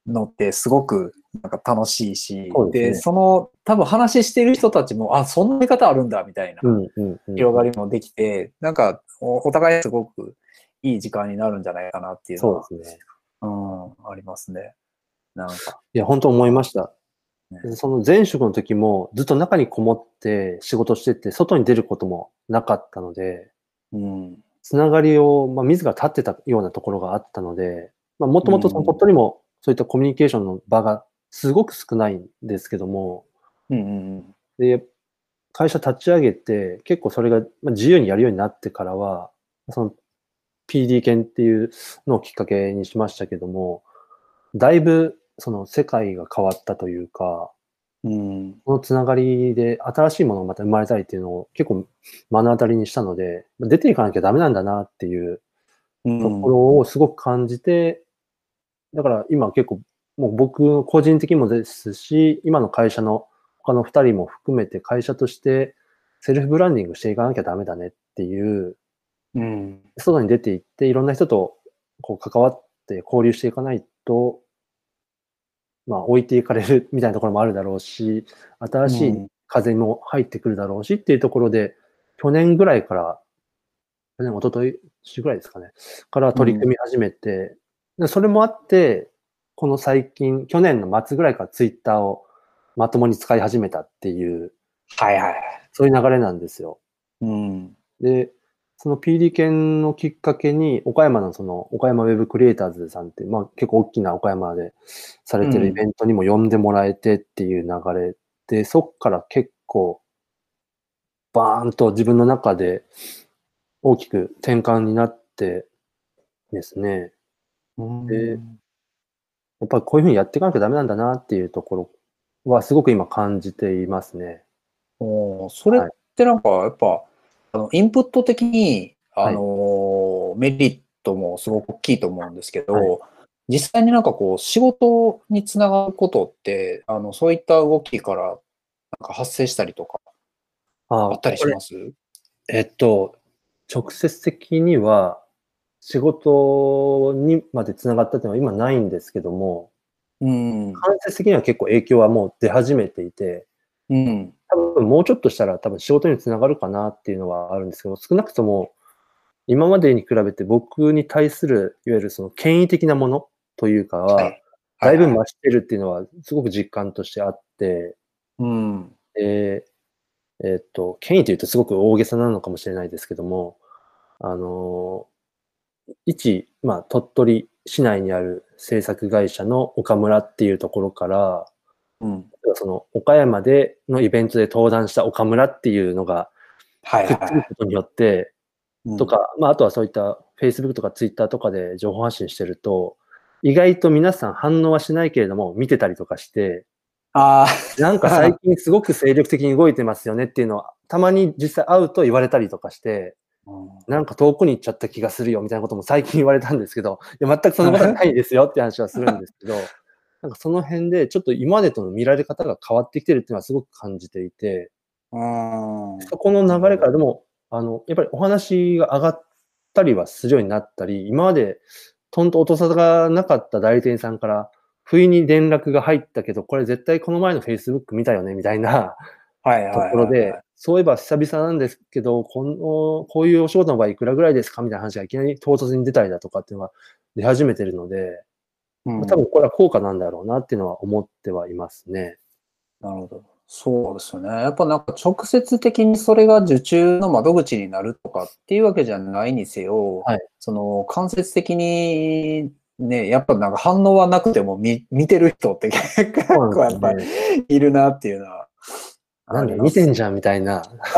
のってすごくなんか楽しいし、ですね。で、その多分話してる人たちも、あ、そんな見方あるんだみたいな。広がりもできて、なんかおお互いすごくいい時間になるんじゃないかなっていうのそはうですね。うん、ありますね。なんか。いや、本当思いました。ねその前職の時もずっと中にこもって仕事してて、外に出ることもなかったので、うん。つながりを、まあ、自ら立ってたようなところがあったので、まあ、もともとその鳥取もそういったコミュニケーションの場がすごく少ないんですけども、うんうんで、会社立ち上げて、結構それがまあ自由にやるようになってからは、その PD 研っていうのをきっかけにしましたけども、だいぶその世界が変わったというか、うん。このつながりで新しいものがまた生まれたりっていうのを結構目の当たりにしたので、出ていかなきゃダメなんだなっていううんところをすごく感じて、だから今結構もう僕個人的にもですし、今の会社の他の二人も含めて会社としてセルフブランディングしていかなきゃダメだねっていう、うん。外に出ていっていろんな人とこう関わって交流していかないと、まあ置いていかれる みたいなところもあるだろうし、新しい風も入ってくるだろうしっていうところで、去年ぐらいから、去年、一昨日ぐらいですかね、から取り組み始めて、でそれもあって、この最近、去年の末ぐらいからツイッターをまともに使い始めたっていう、はいはい。そういう流れなんですよ。うん。で、その PD 研のきっかけに、岡山のその、岡山ウェブクリエイターズさんって、まあ結構大きな岡山でされてるイベントにも呼んでもらえてっていう流れで、そっから結構、バーンと自分の中で大きく転換になってですね、でやっぱりこういうふうにやっていかなきゃダメなんだなっていうところはすごく今感じていますね。おーそれってなんか、やっぱ、あの、インプット的に、あのーメリットもすごく大きいと思うんですけど、はい。実際になんかこう、仕事につながることって、あの、そういった動きから、なんか発生したりとか、ああったりします？えっと、直接的には仕事にまでつながったっていうのは今ないんですけども、うん。間接的には結構影響はもう出始めていて、うん。多分もうちょっとしたら多分仕事につながるかなっていうのはあるんですけど、少なくとも今までに比べて僕に対するいわゆるその権威的なものというかは、はいだいぶはい増してるっていうのはすごく実感としてあって、うん。で、えっと、権威というとすごく大げさなのかもしれないですけども、あの、一、まあ、鳥取市内にある制作会社の岡村っていうところから、うん。その岡山でのイベントで登壇した岡村っていうのがはいくっつくことによって、はい。とか、まあ、あとはそういった Facebook とか Twitter とかで情報発信してると、意外と皆さん反応はしないけれども、見てたりとかして、あなんか最近すごく精力的に動いてますよねっていうのは、たまに実際会うと言われたりとかして、あ。なんか遠くに行っちゃった気がするよみたいなことも最近言われたんですけど、いや全くそんなことはないですよって話はするんですけど、なんかその辺でちょっと今までとの見られ方が変わってきてるっていうのはすごく感じていて、うん。そこの流れからでも、あの、やっぱりお話が上がったりはするようになったり、今までとんと音沙汰がなかった代理店さんから、不意に連絡が入ったけど、これ絶対この前の Facebook 見たよねみたいな。ところで、そういえば久々なんですけど、この、こういうお仕事の場合いくらぐらいですかみたいな話がいきなり唐突に出たりだとかっていうのが出始めてるので、うん、多分これは効果なんだろうなっていうのは思ってはいますね。なるほど。そうですよね。やっぱなんか直接的にそれが受注の窓口になるとかっていうわけじゃないにせよ、はいその間接的にね、やっぱなんか反応はなくても見見てる人って結構やっぱりいるなっていうのは。なんで見てんじゃんみたいな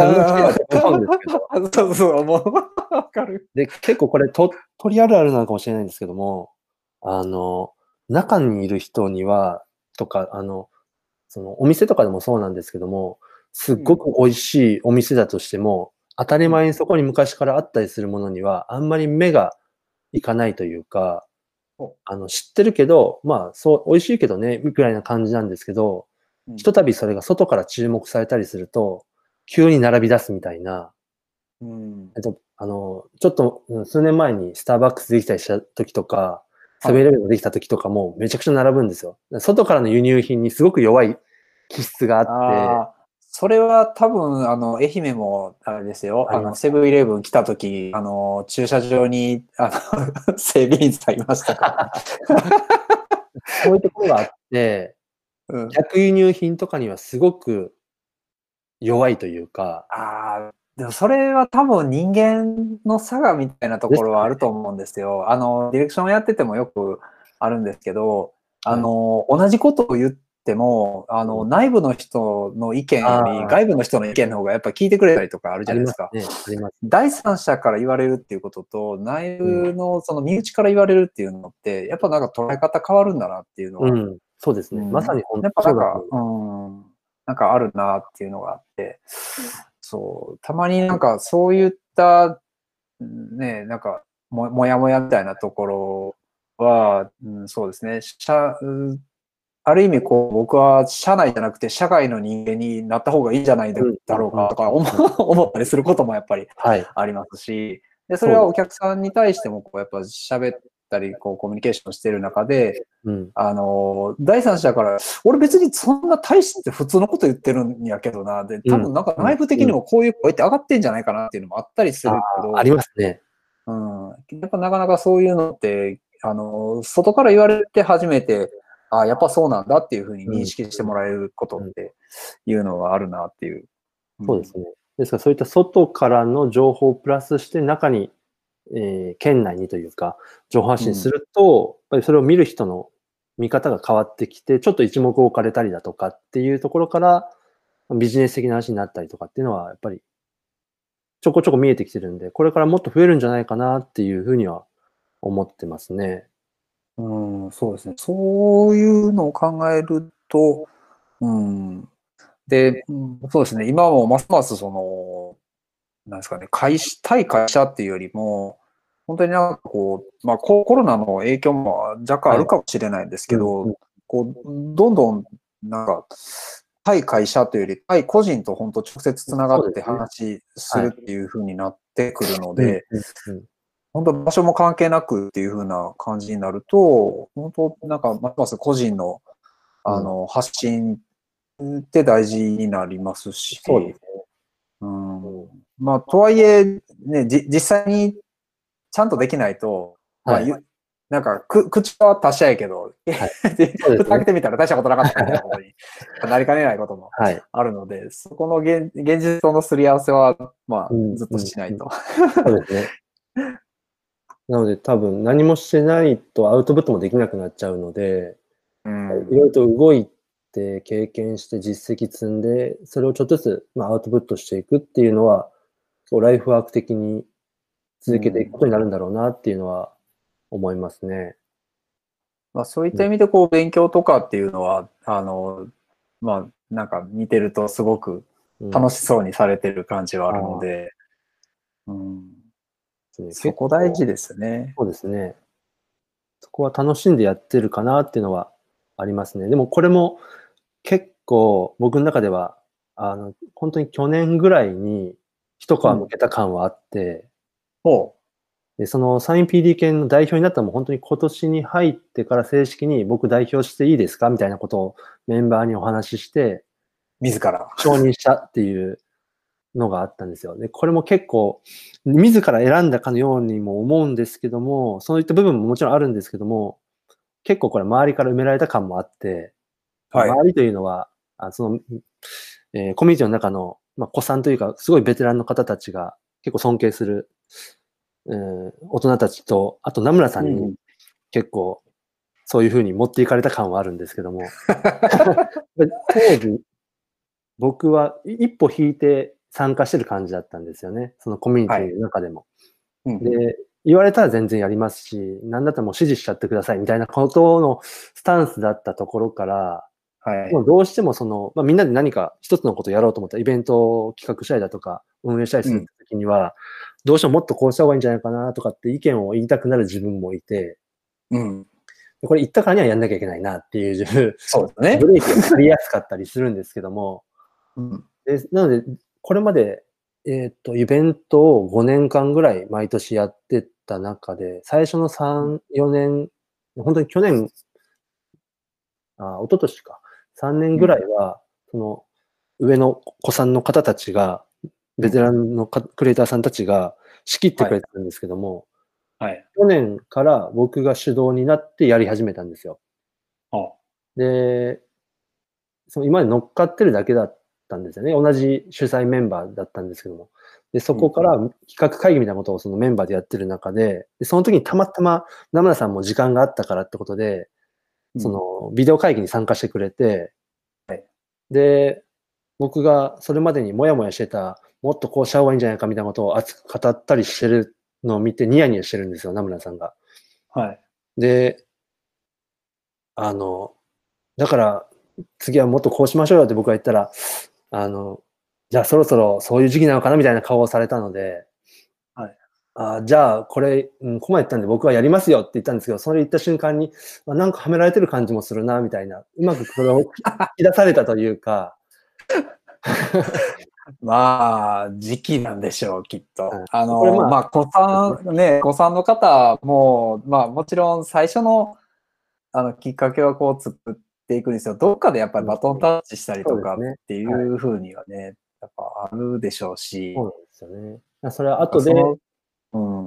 そうそう、もう、わかる。で、結構これ、と、鳥あるあるなのかもしれないんですけども、あの、中にいる人には、とか、あの、その、お店とかでもそうなんですけども、すっごく美味しいお店だとしても、当たり前にそこに昔からあったりするものには、あんまり目がいかないというかお、あの、知ってるけど、まあ、そう、美味しいけどね、みたいな感じなんですけど、ひとたびそれが外から注目されたりすると、急に並び出すみたいな、うん。えっと、あの、ちょっとうん数年前にスターバックスできたりした時とか、はいセブンイレブンができた時とかもめちゃくちゃ並ぶんですよ。外からの輸入品にすごく弱い気質があって、それは多分、あの、愛媛も、あれですよ、あの、セブンイレブン来た時、あの、駐車場に、あの、整備員さんいましたから。そういうところがあって、うん、逆輸入品とかにはすごく弱いというか、ああ、でもそれは多分人間の差がみたいなところはあると思うんですよ。あの、ディレクションやっててもよくあるんですけど、あの、同じことを言っても、あの、内部の人の意見よありー外部の人の意見の方がやっぱ聞いてくれたりとかあるじあゃないですか。すね。す。第三者から言われるっていうことと、内部のその身内から言われるっていうのって、やっぱなんか捉え方変わるんだなっていうのは、うん、そうですね。うんまさに本やっぱなんかうん、なんかあるなっていうのがあって、そう、たまになんかそういった、ね、なんかも、もやもやみたいなところは、うん、そうですね、社、うんある意味こう、僕は社内じゃなくて社外の人間になった方がいいんじゃないだろうかとか思 思ったりすることもやっぱりはい。ありますし、で、それはお客さんに対しても、こう、やっぱ喋ったり、こう、コミュニケーションしてる中で、うん。あの、第三者から、俺別にそんな大して普通のこと言ってるんやけどな、で、多分なんか内部的にもこういう声って上がってんじゃないかなっていうのもあったりするけど、ありますね。うん。やっぱなかなかそういうのって、あの、外から言われて初めて、あやっぱそうなんだっていうふうに認識してもらえることっていうのはあるなっていう。そうですね。ですからそういった外からの情報をプラスして中に、えー県内にというか、情報発信すると、やっぱりそれを見る人の見方が変わってきて、ちょっと一目置かれたりだとかっていうところから、ビジネス的な話になったりとかっていうのは、やっぱりちょこちょこ見えてきてるんで、これからもっと増えるんじゃないかなっていうふうには思ってますね。うん、そうですね。そういうのを考えると、うん。で、うんそうですね。今もますますその、なんですかね、会社、対会社っていうよりも、本当になんかこう、まあココロナの影響も若干あるかもしれないんですけど、うんこう、どんどん、なんか、対会社というより、対個人と本当直接つながって話するっていう風になってくるので、本当場所も関係なくっていう風な感じになると、本当なんかますます個人のあの、発信って大事になりますし、そうですね。うん、まあ、とはいえ、ね、じ実際にちゃんとできないと、まあ、はい。ゆなんかく、口は達者やけど、で そうですね。蓋開けてみたら大したことなかったみたいなことに。なりかねないこともはい。あるので、そこの現現実とのすり合わせは、まあうん、ずっとしないと。そうですね。なので多分何もしてないとアウトプットもできなくなっちゃうので、うん。いろいろと動いて経験して実績積んで、それをちょっとずつ、まあ、アウトプットしていくっていうのは、そうライフワーク的に続けていくことになるんだろうなっていうのは思いますね。まあ、そういった意味で、こう、勉強とかっていうのは、あの、まあ、なんか見てるとすごくうん楽しそうにされてる感じはあるので、うん、そこ大事ですね。そうですね。そこは楽しんでやってるかなっていうのはありますね。でもこれも結構僕の中では、あの、本当に去年ぐらいに一皮向けた感はあって、ほで、そのサイン PD 犬の代表になったのも本当に今年に入ってから正式に僕代表していいですか？みたいなことをメンバーにお話しして、う、自ら。承認したっていうのがあったんですよ。で、これも結構、自ら選んだかのようにも思うんですけども、そういった部分ももちろんあるんですけども、結構これ周りから埋められた感もあって、はい。周りというのは、あその、えーコミュニティの中の、まあ、子さんというか、すごいベテランの方たちが結構尊敬する、えー大人たちと、あと名村さんに結構、そういうふうに持っていかれた感はあるんですけども、当時、僕はい一歩引いて参加してる感じだったんですよね。そのコミュニティの中でも。うん。で、言われたら全然やりますし、なんだったらもう指示しちゃってくださいみたいなことのスタンスだったところから、はい。もうどうしてもその、まあ、みんなで何か一つのことをやろうと思ったらイベントを企画したりだとか、運営したりするときには、どうしてももっとこうした方がいいんじゃないかなとかって意見を言いたくなる自分もいて、うん。これ言ったからにはやんなきゃいけないなっていう自分、そうですね ブ。レーキがりやすかったりするんですけども、うん。でなので、これまで、えっ、と、イベントを5年間ぐらい毎年やってた中で、最初の3、4年、本当に去年、あ、一昨年か、3年ぐらいは、その、上の子さんの方たちが、ベテランのかクリエイターさんたちが仕切ってくれてるんですけども、はい。去年から僕が主導になってやり始めたんですよ。あで、その今まで乗っかってるだけだったんですよね。同じ主催メンバーだったんですけども。で、そこから企画会議みたいなことをそのメンバーでやってる中で、でその時にたまたま名村さんも時間があったからってことで、そのビデオ会議に参加してくれて、で、僕がそれまでにもやもやしてた、もっとこうした方がいいんじゃないかみたいなことを熱く語ったりしてるのを見てニヤニヤしてるんですよ、名村さんが。はい。で、あの、だから、次はもっとこうしましょうよって僕が言ったら、あの、じゃあそろそろそういう時期なのかなみたいな顔をされたので、はい。あじゃあこれ、うん、ここまで言ったんで僕はやりますよって言ったんですけど、それ言った瞬間に、あなんかはめられてる感じもするな、みたいな、うまくこれを引き出されたというか、まあ、時期なんでしょう、きっと。はいあの、これまあまあ、子さん、ね、子さんの方も、まあ、もちろん最初の、あの、きっかけはこう作っていくんですよ。どっかでやっぱりバトンタッチしたりとかっていうふうにはね、やっぱあるでしょうし。そうなんですよね。それは後で。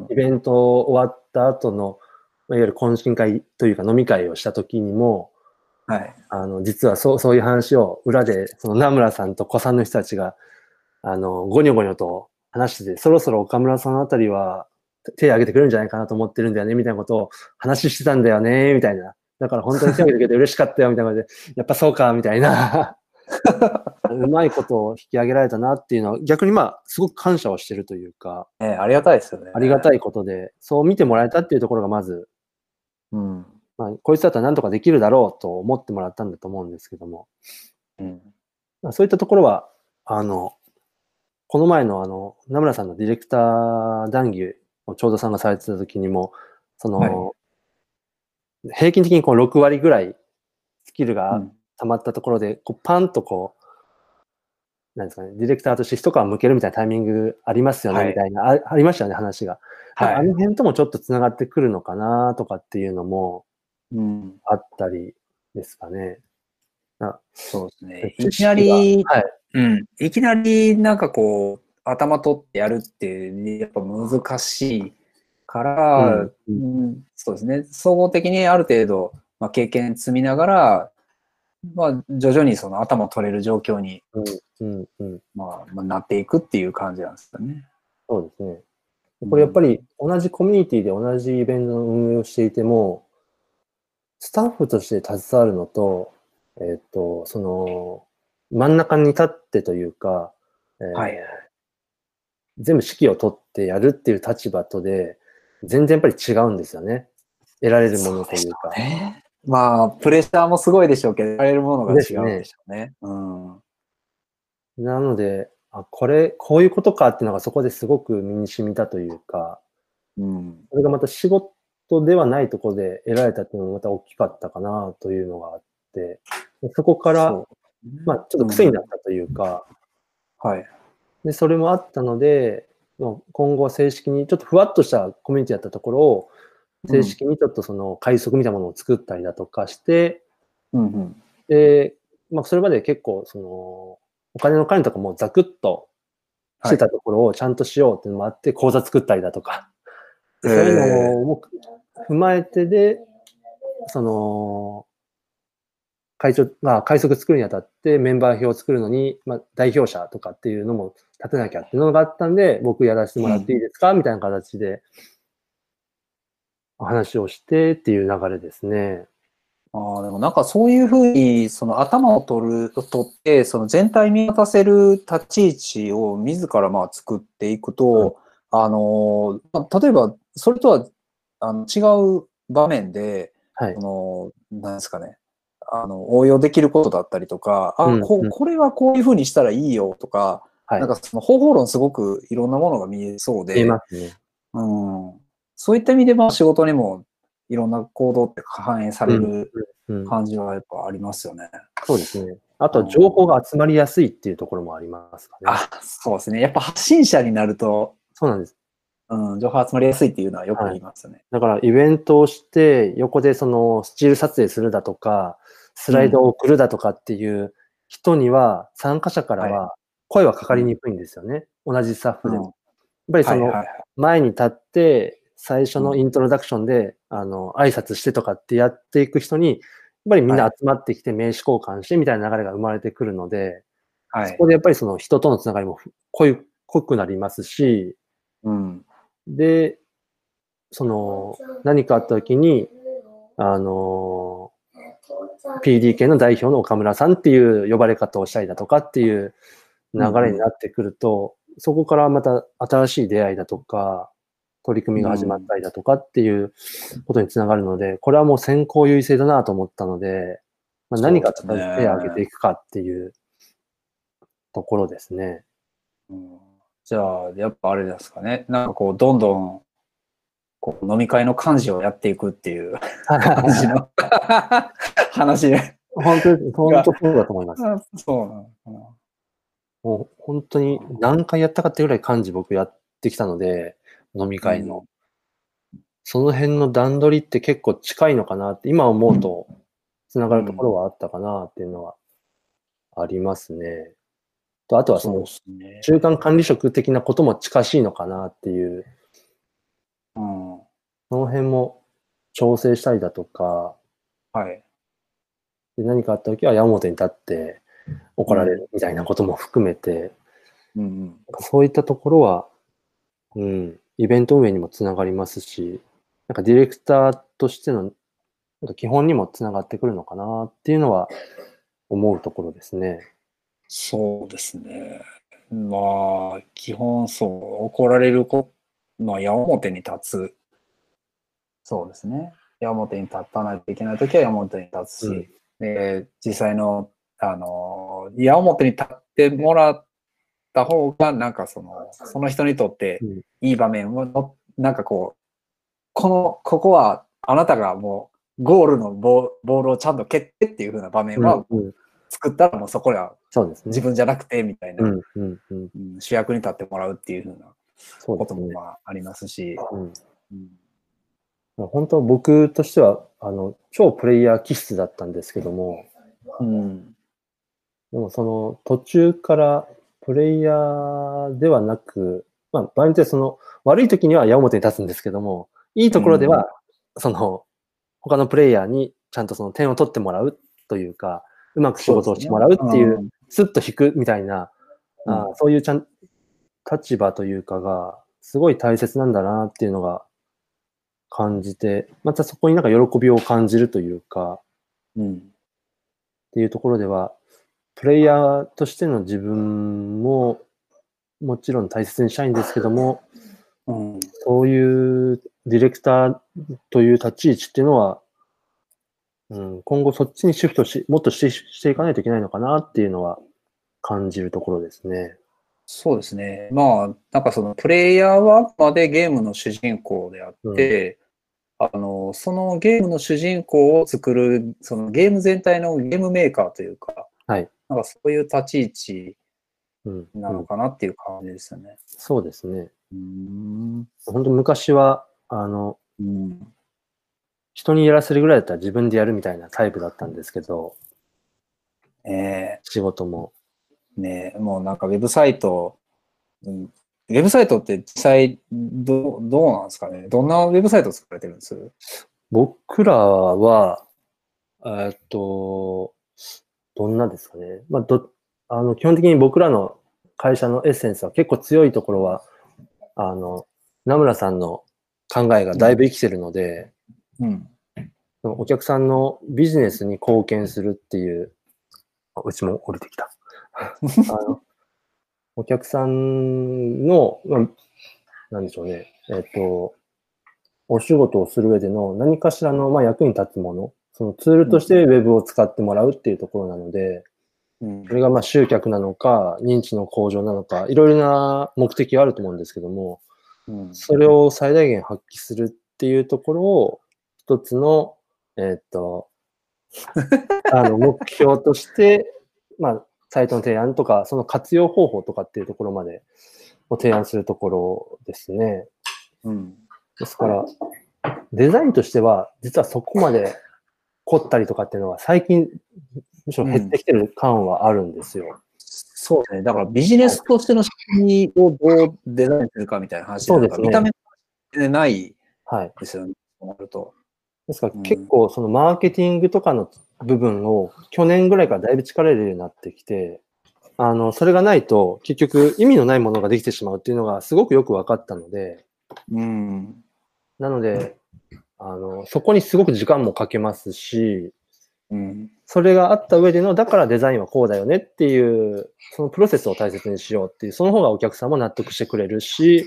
イベント終わった後の、まあいわゆる懇親会というか飲み会をした時にも、はい。あの、実はそう、そういう話を裏で、その名村さんと子さんの人たちが、あの、ゴニョゴニョと話してて、そろそろ岡村さんあたりは手を挙げてくれるんじゃないかなと思ってるんだよね、みたいなことを話してたんだよね、みたいな。だから本当に手を挙げてくれて嬉しかったよ、みたいな感じで、やっぱそうか、みたいな。うまいことを引き上げられたなっていうのは、逆にまあ、すごく感謝をしてるというか、ね、ありがたいですよね。ありがたいことで、そう見てもらえたっていうところがまず、うん。まあ、こいつだったら何とかできるだろうと思ってもらったんだと思うんですけども、うん。まあそういったところは、あの、この前のあの、名村さんのディレクター談義をちょうどさんがされてた時にも、その、はい平均的にこう6割ぐらいスキルうがん溜まったところで、こうパンとこう、なんですかね、ディレクターとして一皮向けるみたいなタイミングありますよね、はいみたいな、あありましたよね、話が。はいあの辺ともちょっと繋がってくるのかなとかっていうのもうん。あったりですかね。そうですね。いきなり、がはい。うん。いきなりなんかこう、頭取ってやるって、やっぱ難しいから、うんうんそうですね。総合的にある程度、まあ、経験積みながら、まあ、徐々にその頭取れる状況に、うん、うん。まあ、まあ、なっていくっていう感じなんですよね。そうですね。これやっぱり同じコミュニティで同じイベントの運営をしていても、スタッフとして携わるのと、えっ、と、その、真ん中に立ってというか、えーはい全部指揮を取ってやるっていう立場とで、全然やっぱり違うんですよね。得られるものというか。ね。まあ、プレッシャーもすごいでしょうけど、やれるものが違うでしょうね。うん。なので、あ、これ、こういうことかっていうのがそこですごく身に染みたというか、うん。それがまた仕事ではないところで得られたっていうのもまた大きかったかなというのがあって、そこから、まあちょっと癖になったというか、はい。で、それもあったので、まあ今後は正式に、ちょっとふわっとしたコミュニティだったところを、正式にちょっとその快速みたいなものを作ったりだとかして、うんうん。で、まあそれまで結構その、お金の管理とかもザクッとしてたところをちゃんとしようっていうのもあって、講座作ったりだとか、そういうのも踏まえてで、その、会長が快速作るにあたってメンバー表を作るのに、まあ、代表者とかっていうのも立てなきゃっていうのがあったんで、僕やらせてもらっていいですか、みたいな形で、お話をしてっていう流れですね。ああ、でもなんかそういうふうに、その頭を取る、取って、その全体見渡せる立ち位置を自らまあ作っていくと、あの、まあ例えば、それとはあの違う場面で、はいそ。の、なんですかね、あの、応用できることだったりとか、あ、うんうんここれはこういうふうにしたらいいよとか、はいなんかその方法論すごくいろんなものが見えそうで、見えますね。うん、そういった意味でまあ仕事にもいろんな行動って反映されるうん、感じはやっぱありますよね。そうですね。あと、情報が集まりやすいっていうところもありますかね。あ、そうですね。やっぱ発信者になると、そうなんです。うん、情報集まりやすいっていうのはよく言いますよね。だからイベントをして、横でそのスチール撮影するだとか、スライドを送るだとかっていう人には、参加者からは声はかかりにくいんですよね。同じスタッフでも。やっぱりそのはいはいはい。前に立って、最初のイントロダクションで、あの、挨拶してとかってやっていく人に、やっぱりみんな集まってきて名刺交換してみたいな流れが生まれてくるので、はい。そこでやっぱりその人とのつながりも濃い濃くなりますし、うん。で、その、何かあった時に、あの、PDK の代表の岡村さんっていう呼ばれ方をしたりだとかっていう流れになってくると、そこからまた新しい出会いだとか、取り組みが始まったりだとかっていうことにつながるので、これはもう先行優位性だなと思ったので、まあ、何か手を挙げていくかっていうところですね。うんじゃあ、やっぱあれですかね。なんかこう、どんどん、こう飲み会の幹事をやっていくっていう 感じの 話で。本当に、本当そうだと思います。そうなのかな。もう本当に何回やったかってぐらい漢字僕やってきたので、飲み会の。その辺の段取りって結構近いのかなって、今思うと、つながるところはあったかなっていうのはありますね。とあとはその。中間管理職的なことも近しいのかなっていう、うん。はその辺も調整したりだとか、い。で何かあった時は矢面に立って怒られるみたいなことも含めて、うんうん。そういったところは、うん、イベント運営にもつながりますし、なんかディレクターとしての基本にもつながってくるのかなっていうのは思うところですね。そうですね。まあ、基本そう、怒られるこ、まあ、矢面に立つ。そうですね。矢面に立たないといけないときは矢面に立つし、うんで実際の、あの、矢面に立ってもらった方が、なんかその、その人にとってうん。いい場面をの、なんかこう、この、ここはあなたがもう、ゴールのボーボールをちゃんと蹴ってっていう風な場面は作ったらもうそこはそうですね。自分じゃなくてみたいな、うんうんうん、うん主役に立ってもらうっていう風なことも。まあありますし、うん。うん。本当僕としては、あの、超プレイヤー気質だったんですけども、うん。でもその途中からプレイヤーではなく、まあ場合によってはその悪い時には矢面に立つんですけども、いいところでは、その他のプレイヤーにちゃんとその点を取ってもらうというか、うまく仕事をしてもらうっていう、ん。スッと引くみたいな、うん。そういうちゃん立場というかが、すごい大切なんだなっていうのが感じて、またそこになんか喜びを感じるというか、うん。っていうところでは、プレイヤーとしての自分ももちろん大切にしたいんですけども、うんそういうディレクターという立ち位置っていうのは、うん、今後そっちにシフトし、もっとしてしていかないといけないのかなっていうのは感じるところですね。そうですね。まあ、なんかそのプレイヤーはあくまでゲームの主人公であって、あの、そのゲームの主人公を作る、そのゲーム全体のゲームメーカーというか、はい。なんかそういう立ち位置うん、うんなのかなっていう感じですよね。そうですね。うん。本当昔は、あの、うん。人にやらせるぐらいだったら自分でやるみたいなタイプだったんですけど、え仕事も。えねえもうなんかウェブサイト、うん、ウェブサイトって実際どう、どうなんですかね？どんなウェブサイト作られてるんです？僕らは、えーっと、どんなですかね。まあ、ど、あの、基本的に僕らの会社のエッセンスは結構強いところは、あの、名村さんの考えがだいぶ生きてるので、うん。そのお客さんのビジネスに貢献するっていう、あうちも降りてきた。あのお客さんの、まあ、なんでしょうね、えっ、と、お仕事をする上での何かしらの、まあ、役に立つもの、そのツールとしてウェブを使ってもらうっていうところなので、うんそれがまあ集客なのか、認知の向上なのか、いろいろな目的があると思うんですけども、うんそれを最大限発揮するっていうところを、一つの、えーっと、あの、目標として、まあ、サイトの提案とか、その活用方法とかっていうところまでを提案するところですね。うん。ですから、デザインとしては、実はそこまで凝ったりとかっていうのは、最近、むしろ減ってきてる感はあるんですよ。そうですね。だからビジネスとしての仕組みをどうデザインするかみたいな話そうですね見た目でないはい。ですよね。そうなると。ですからうん結構そのマーケティングとかの部分を去年ぐらいからだいぶ力入れるようになってきて、あの、それがないと結局意味のないものができてしまうっていうのがすごくよく分かったので、うん。なので、あの、そこにすごく時間もかけますし、うん。それがあった上での、だからデザインはこうだよねっていう、そのプロセスを大切にしようっていう、その方がお客さんも納得してくれるし、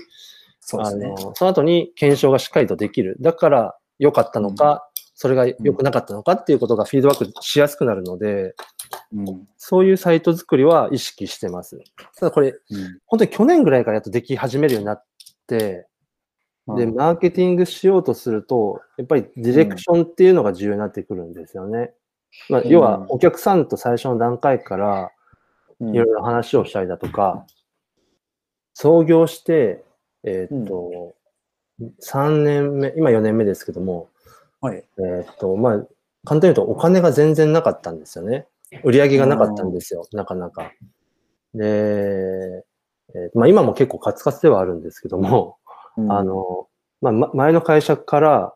そうですね。あの、その後に検証がしっかりとできる。だから良かったのか、それが良くなかったのかっていうことがフィードバックしやすくなるので、うん。そういうサイト作りは意識してます。ただこれ、うん本当に去年ぐらいからやっとでき始めるようになって、で、マーケティングしようとすると、やっぱりディレクションっていうのが重要になってくるんですよね。まあ、うん要は、お客さんと最初の段階から、うんいろいろ話をしたりだとか、創業して、えーっと、3年目、今4年目ですけども、はい。えーっと、まあ、簡単に言うとお金が全然なかったんですよね。売り上げがなかったんですよ、なかなか。で、えーまあ今も結構カツカツではあるんですけども、うんあ、の、まあ、ま前の会社から、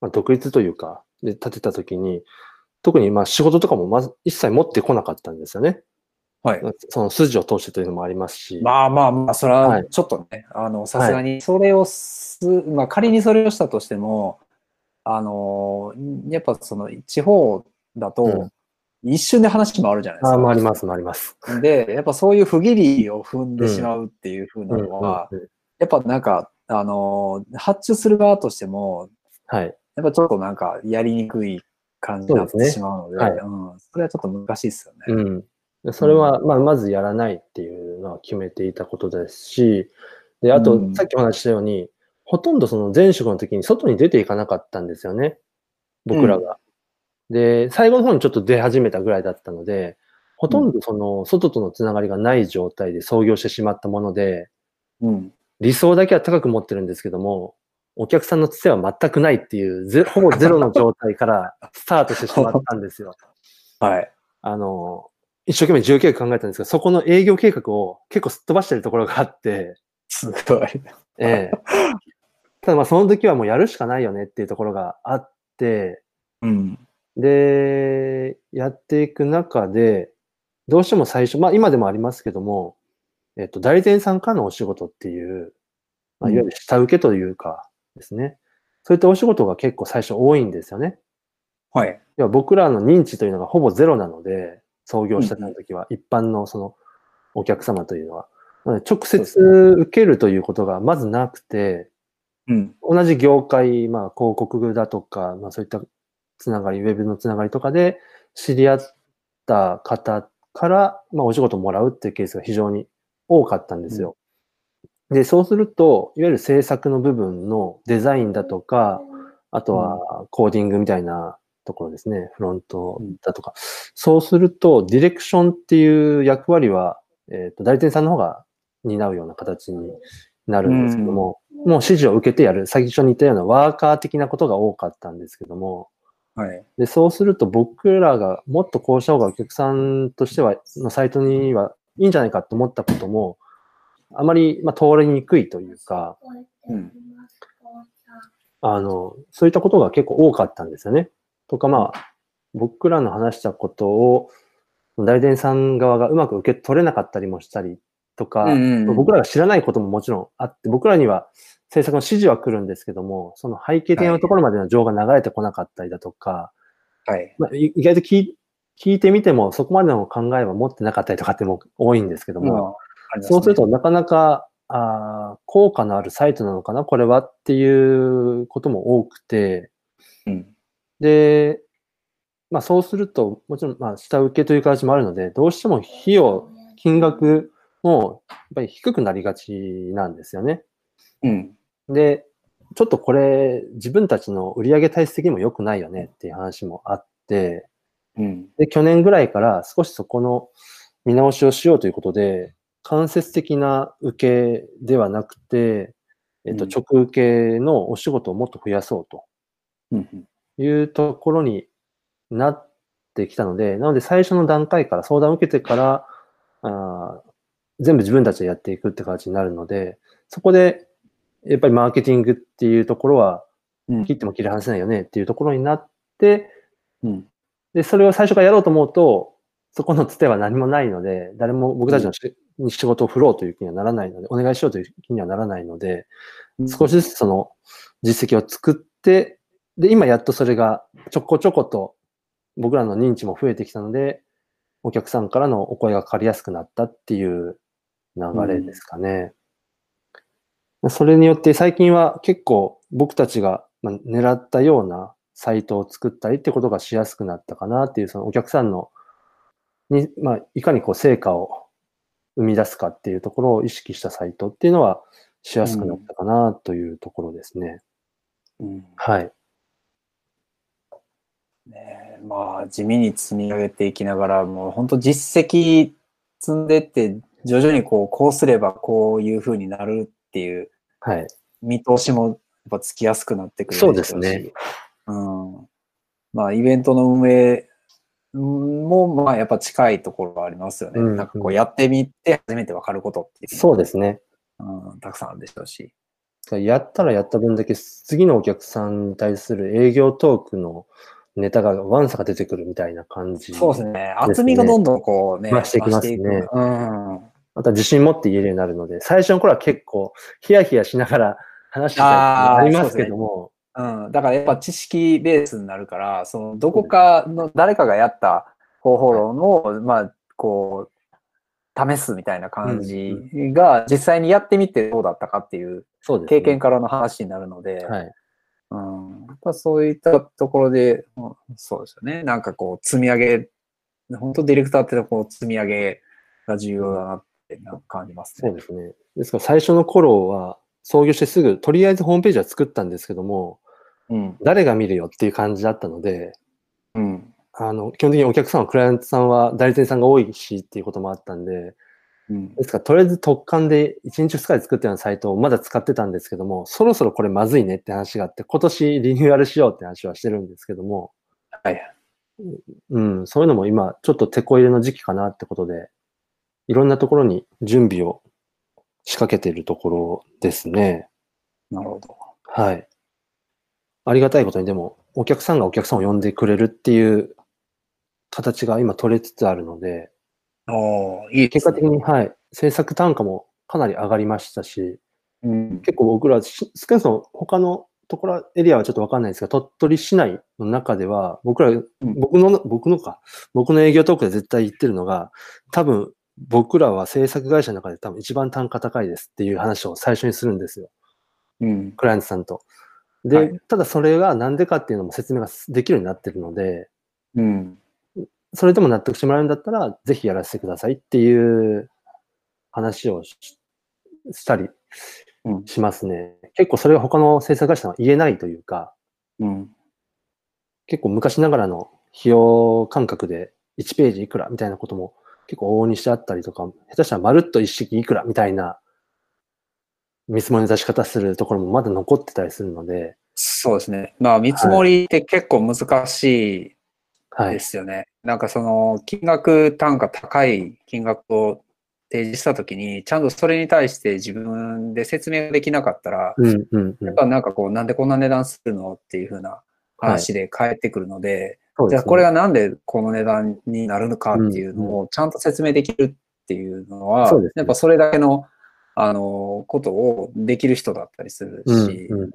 まあ、独立というか、で、立てたときに、特にまあ仕事とかもまず一切持ってこなかったんですよね。はい。その筋を通してというのもありますし。まあまあまあ、それははいちょっとね、あの、さすがにそれをす、まあ仮にそれをしたとしても、あの、やっぱその地方だうと、一瞬で話回るじゃないですあか。回ります、回ります。で、やっぱそういう不義理を踏んでしまうっていうふうなのは、うんうんうんやっぱなんか、あの、発注する側としても、はい。やっぱちょっとなんかやりにくい感じになってしまうので、はいうん、それはちょっと難しいですよね。うん。でそれは、まあ、まずやらないっていうのは決めていたことですし、で、あとう、んさっきお話ししたように、ほとんどその前職の時に外に出ていかなかったんですよね。僕らが。で、最後の方にちょっと出始めたぐらいだったので、ほとんどその外とのつながりがない状態で創業してしまったもので、うん。理想だけは高く持ってるんですけども、お客さんのつては全くないっていう、ゼ ほぼゼロの状態からスタートしてしまったんですよ。はい。あの、一生懸命事業計画考えたんですけど、そこの営業計画を結構すっ飛ばしてるところがあって、すごい。ええ。ただまあその時はもうやるしかないよねっていうところがあって、うん。で、やっていく中で、どうしても最初、まあ今でもありますけども、えっと、代理店さんからのお仕事っていう、まあ、いわゆる下請けというかですね、そういったお仕事が結構最初多いんですよね。はい。要は僕らの認知というのがほぼゼロなので、創業した時は、一般のそのお客様というのは。なので直接受けるということがまずなくて、うん。同じ業界、まあ広告だとか、まあそういったつながり、ウェブのつながりとかで知り合った方から、まあお仕事もらうっていうケースが非常に多かったんですよ。で、そうすると、いわゆる制作の部分のデザインだとか、あとはコーディングみたいなところですね、フロントだとか。そうすると、ディレクションっていう役割は、えっ、と、代理店さんの方が担うような形になるんですけども、もう指示を受けてやる、最初に言ったようなワーカー的なことが多かったんですけども、はい。で、そうすると僕らがもっとこうした方がお客さんとしては、のサイトにはいいんじゃないかと思ったことも、あまり、まあ、通りにくいというか、うん。あの、そういったことが結構多かったんですよね。とか、まあ、僕らの話したことを、代理店さん側がうまく受け取れなかったりもしたりとか、うんうんうん僕らが知らないことももちろんあって、僕らには制作の指示は来るんですけども、その背景的なところまでの情が流れてこなかったりだとか、はい。まあ、い意外と聞い聞いてみても、そこまでの考えは持ってなかったりとかっても多いんですけども、うんそうする、となかなか、あー効果のあるサイトなのかなこれはっていうことも多くて、うん。で、まあそうすると、もちろん、まあ下請けという形もあるので、どうしても費用、金額もやっぱり低くなりがちなんですよね。うん。で、ちょっとこれ、自分たちの売上体質的にも良くないよねっていう話もあって、うん。で、去年ぐらいから少しそこの見直しをしようということで、間接的な受けではなくて、えっと、うん直受けのお仕事をもっと増やそうとうん。いうところになってきたので、なので最初の段階から相談を受けてから、あー全部自分たちでやっていくって形になるので、そこで、やっぱりマーケティングっていうところは、うん切っても切り離せないよねっていうところになって、うん。で、それを最初からやろうと思うと、そこのつては何もないので、誰も僕たちのし、に仕事を振ろうという気にはならないので、お願いしようという気にはならないので、少しずつその実績を作って、で、今やっとそれがちょこちょこと僕らの認知も増えてきたので、お客さんからのお声がかかりやすくなったっていう流れですかね。それによって最近は結構僕たちがまあ狙ったようなサイトを作ったりってことがしやすくなったかなっていう、そのお客さんの、に、まあ、いかにこう成果を生み出すかっていうところを意識したサイトっていうのはしやすくなったかなというところですね。うんはい。ねえまあ、地味に積み上げていきながら、もう本当実績積んでって、徐々にこう、こうすればこういう風になるっていうはい。見通しもやっぱつきやすくなってくるそうですね。うん。まあ、イベントの運営も、まあ、やっぱ近いところがありますよね。うんなんかこう、やってみて初めてわかることっていうのそうですね。うん、たくさんあるでしょうし。やったらやった分だけ次のお客さんに対する営業トークのネタがワンサが出てくるみたいな感じ。そうですね。厚みがどんどんこうね、増していきますねうん。また自信持って言えるようになるので、最初の頃は結構ヒヤヒヤしながら話してたりありますけども、うん、だからやっぱ知識ベースになるから、そのどこかの誰かがやった方法論を、まあ、こう、試すみたいな感じが実際にやってみてどうだったかっていう。経験からの話になるので、はい。うん、やっぱそういったところで、うんそうですよね。なんかこう積み上げ、本当ディレクターってこう積み上げが重要だなって感じますね。そうですね。ですから最初の頃は創業してすぐ、とりあえずホームページは作ったんですけども、うん。誰が見るよっていう感じだったので、うん。あの、基本的にお客さんは、クライアントさんは代理店さんが多いしっていうこともあったんで、うん。ですから、とりあえず特貫で1日2日で作ったようなサイトをまだ使ってたんですけども、そろそろこれまずいねって話があって、今年リニューアルしようって話はしてるんですけども、はい。うん、そういうのも今、ちょっと手こ入れの時期かなってことで、いろんなところに準備を仕掛けているところですね。なるほど。はい。ありがたいことに、でも、お客さんがお客さんを呼んでくれるっていう形が今取れつつあるので、いね結果的に、はい、制作単価もかなり上がりましたし、うん。結構僕ら、し少なくとも他のところ、エリアはちょっとわかんないですが、鳥取市内の中では、僕ら、僕の、僕のか、僕の営業トークで絶対言ってるのが、多分、僕らは制作会社の中で多分一番単価高いですっていう話を最初にするんですよ。うん。クライアントさんと。で、はいただそれがなんでかっていうのも説明ができるようになってるので、うん。それでも納得してもらえるんだったら、ぜひやらせてくださいっていう話をししたりうんしますね。結構それが他の制作会社は言えないというか、うん。結構昔ながらの費用感覚で1ページいくらみたいなことも結構往々にしてあったりとか、下手したらまるっと一式いくらみたいな見積もりの出し方するところもまだ残ってたりするので、そうですね。まあ、見積もりって結構難しはいいで。すよね。なんかその、金額単価高い金額を提示したときに、ちゃんとそれに対して自分で説明ができなかったら、うんうんうんやっ。ぱなんかこう、なんでこんな値段するのっていう風な話で返ってくるので、そうですねじゃあこれがなんでこの値段になるのかっていうのをちゃんと説明できるっていうのは、そうですねやっぱそれだけの、あの、ことをできる人だったりするし、うんうん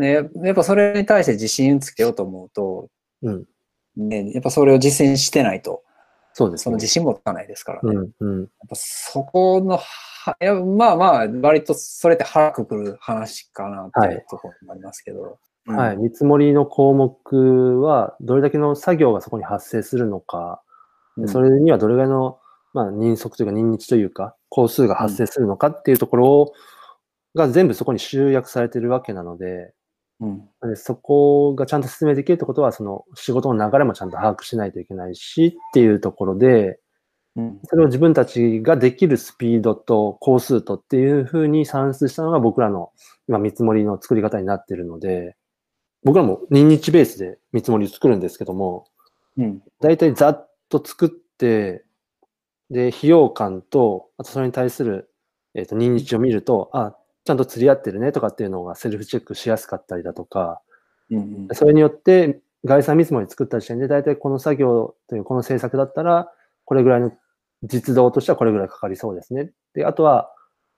ね、やっぱそれに対して自信つけようと思うと、うんね、やっぱそれを実践してないと、そうですねその自。信もつかないですからね。やっうんうん。ぱそこのは、いやまあまあ、割とそれって腹くくる話かなっていうところもありますけど。うんはい。。見積もりの項目は、どれだけの作業がそこに発生するのか、でそれにはどれぐらいの、まあ、人足というか、人日というか、工数が発生するのかっていうところをが全部そこに集約されているわけなので、うん。でそこがちゃんと説明できるってことは、その仕事の流れもちゃんと把握しないといけないしっていうところで、うん。それを自分たちができるスピードと工数とっていうふうに算出したのが僕らの今見積もりの作り方になっているので、僕らも人日ベースで見積もりを作るんですけども、うん。だいたいざっと作って、で、費用感と、あとそれに対する、えっ、と、人日を見ると、あ、ちゃんと釣り合ってるねとかっていうのがセルフチェックしやすかったりだとか、うん。それによって概算見積もり作った時点で、だいたいこの作業というこの制作だったら、これぐらいの実動としてはこれぐらいかかりそうですね。で、あとは、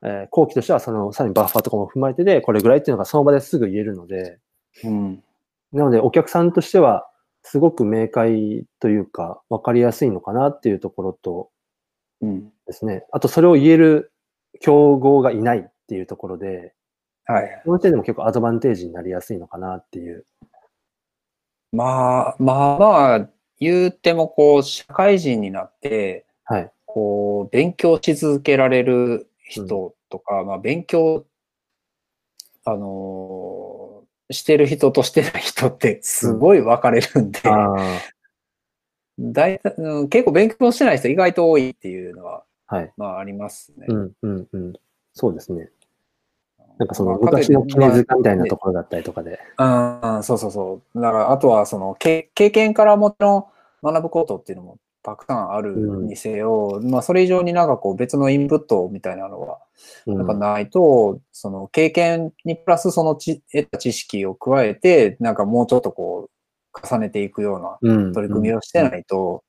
えー後期としてはその、さらにバッファーとかも踏まえてで、これぐらいっていうのがその場ですぐ言えるので、うん。なのでお客さんとしては、すごく明快というか、わかりやすいのかなっていうところとうん。ですね。あとそれを言える競合がいないっていうところで、はい。その点でも結構アドバンテージになりやすいのかなっていうまあ、まあまあ、言うてもこう、社会人になって、はい。こう、勉強し続けられる人とか、まあ、勉強、あのーしてる人としてない人ってすごい分かれるんで、あ大体、うん結構勉強してない人意外と多いっていうのは、あ、はい。まあありますね。うん、うん、うん。そうですね。なんかそのまあ昔の絹塚みたいなところだったりとかで。うん、そうそうそう。だから、あとは、その、け経験からもちろん学ぶことっていうのもたくさんあるにせよ、まあ、それ以上になんかこう、別のインプットみたいなのは、うんやっぱないと、その、経験にプラスそのち得た知識を加えて、なんかもうちょっとこう、重ねていくようなうん取り組みをしてないと、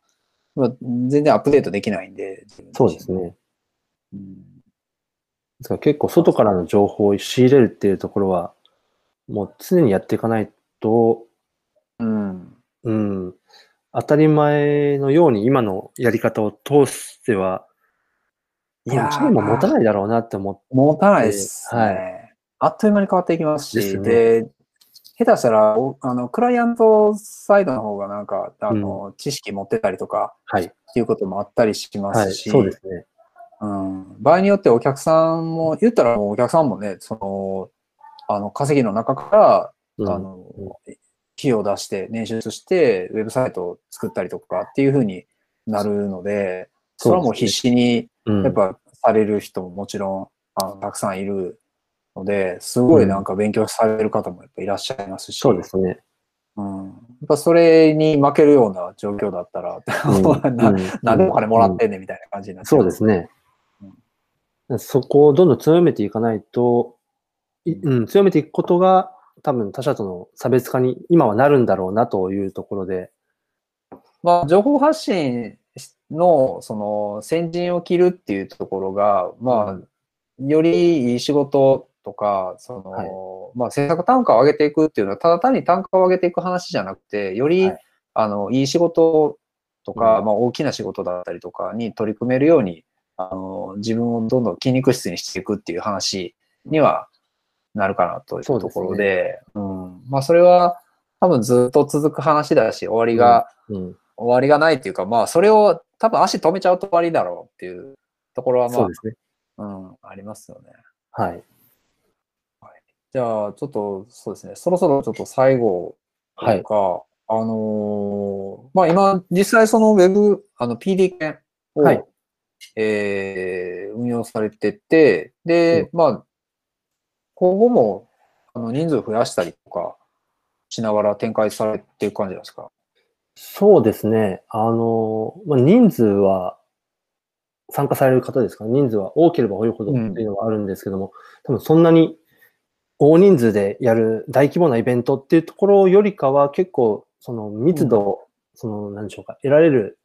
まあ、全然アップデートできないんで。そうです。ね。うんですから結構外からの情報を仕入れるっていうところは、もう常にやっていかないと、うん。うん、当たり前のように今のやり方を通しては、いやーチームも持たないだろうなって思って、持たないですね。はいあっという間に変わっていきますし、ですねで、下手したら、おあの、クライアントサイドの方がなんか、あの、知識持ってたりとかはい。っていうこともあったりしまはい。すし、そうですね。うん、場合によってお客さんも、言ったらもうお客さんもね、その、あの、稼ぎの中から、うんあの、費用を出して、捻出して、ウェブサイトを作ったりとかっていうふうになるので、それはもう必死に、うんやっぱされる人ももちろんあのたくさんいるので、すごいなんか勉強される方もやっぱいらっしゃいますし、そうですね。うん、やっぱそれに負けるような状況だったら、うん。なうん。なんでお金もらってんねんみたいな感じになっちゃそうですね。そこをどんどん強めていかないと、いうん、強めていくことが多分他者との差別化に今はなるんだろうなというところで、まあ、情報発信の、その、先陣を切るっていうところが、まあ、よりいい仕事とか、その、はいまあ、制作単価を上げていくっていうのは、ただ単に単価を上げていく話じゃなくて、より、はいあの、いい仕事とか、うんまあ、大きな仕事だったりとかに取り組めるように、あの、自分をどんどん筋肉質にしていくっていう話にはなるかなというとそうですねころで、うん。まあ、それは、多分ずっと続く話だし、終わりが、うん、終わりがないっていうか、まあ、それを多分足止めちゃうと終わりだろうっていうところは、まあそうで、すね。うん、ありますよね。はい。じゃあ、ちょっと、そうですね、そろそろちょっと最後とはい。か、あのーまあ、今、実際そのウェブ、あの、PD 券を、はい。えー運用されてて、で、まあ、今後も、あの、人数増やしたりとかしながら展開されていく感じですか？そうですね。あの、まあ、人数は参加される方ですか？人数は多ければ多いほどっていうのはあるんですけども、多分そんなに大人数でやる大規模なイベントっていうところよりかは結構その密度、その何でしょうか、得られる、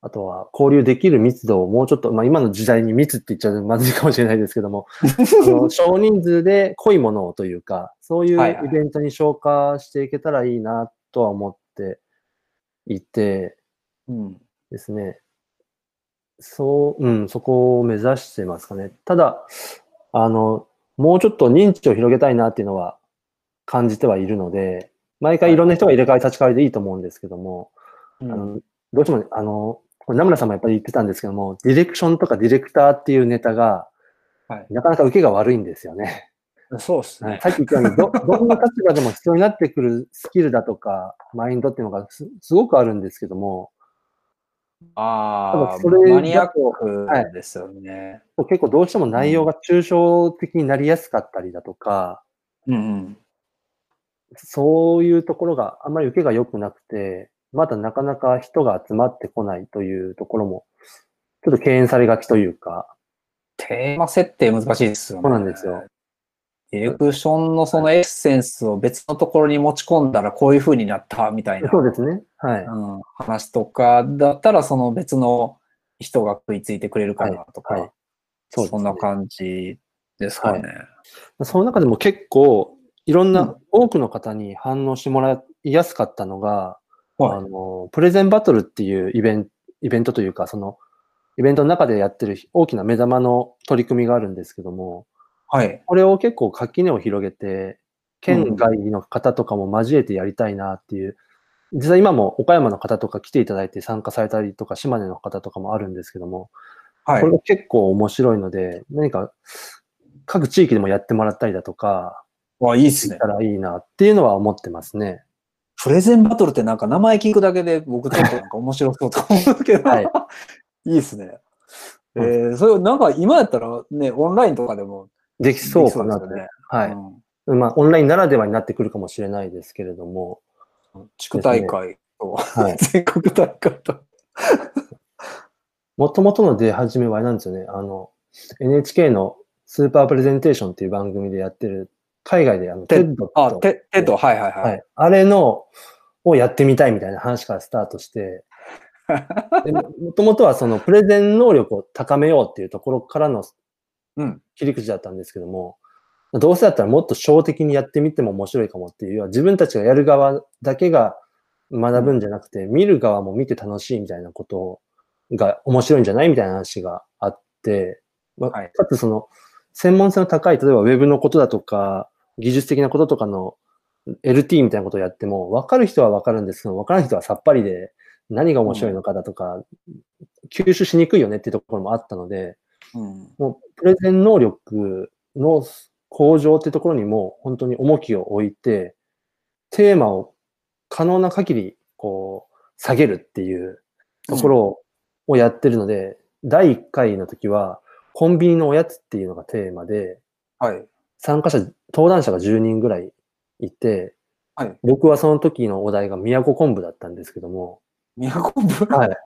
あとは交流できる密度をもうちょっと、まあ今の時代に密って言っちゃうとまずいかもしれないですけども、あの少人数で濃いものをというか、そういうイベントに消化していけたらいいなとは思っていてうん。ですね。そう、うん、そこを目指してますかね。ただ、あの、もうちょっと認知を広げたいなっていうのは感じてはいるので、毎回いろんな人が入れ替え立ち替わりでいいと思うんですけども、うんあのどうしても、あの、これ名村さんもやっぱり言ってたんですけども、ディレクションとかディレクターっていうネタが、はいなかなか受けが悪いんですよね。そうですね。さっき言ったようにど、どんな立場でも必要になってくるスキルだとか、マインドっていうのがすすごくあるんですけども、ああ、それマニアッはいクですよね。結構どうしても内容が抽象的になりやすかったりだとか、うんうん。そういうところがあんまり受けが良くなくて、まだなかなか人が集まってこないというところも、ちょっと敬遠されがちというか、テーマ設定難しいですよね。そうなんですよ。ディレクションのそのエッセンスを別のところに持ち込んだらこういう風になったみたいな、そうですね。はい。うん、話とかだったらその別の人が食いついてくれるかなとか、はい。はいそうそんな感じですかね。その中でも結構、いろんうん。な、多くの方に反応してもらいやすかったのが、はい。あの、プレゼンバトルっていうイベント、イベントというか、その、イベントの中でやってる大きな目玉の取り組みがあるんですけども、はい。これを結構垣根を広げて、県外の方とかも交えてやりたいなっていう実際今も岡山の方とか来ていただいて参加されたりとか、島根の方とかもあるんですけども、はいこれ。が結構面白いので、何か各地域でもやってもらったりだとか、わ、いいっすねた。らいいなっていうのは思ってますね。プレゼンバトルってなんか名前聞くだけで僕ちょっとなんか面白そうと思うけど、はい いいっすね。えー、それなんか今やったらね、オンラインとかでもできそうかなと。ね。はい。うんまあ、オンラインならではになってくるかもしれないですけれども、地区大会と、はい。全国大会と。もともとの出始めはあれなんですよね。あの、NHK のスーパープレゼンテーションっていう番組でやってる、海外であの、テ TEDあ、と、テ TED、はいはいはい。はい。あれの、をやってみたいみたいな話からスタートして、でもともとはそのプレゼン能力を高めようっていうところからのうん。切り口だったんですけども、どうせだったらもっと小的にやってみても面白いかもっていう、自分たちがやる側だけが学ぶんじゃなくて、見る側も見て楽しいみたいなことが面白いんじゃないみたいな話があって、まあはい。かつその専門性の高い、例えばウェブのことだとか、技術的なこととかの LT みたいなことをやっても、分かる人は分かるんですけど、分からない人はさっぱりで何が面白いのかだとか、吸収しにくいよねっていうところもあったので、うん。もうプレゼン能力の向上ってところにも本当に重きを置いて、テーマを可能な限りこう下げるっていうところをやってるので、第1回の時はコンビニのおやつっていうのがテーマで、はい。参加者、登壇者が10人ぐらいいて、はい僕はその時のお題が宮古昆布だったんですけども、宮古部はい。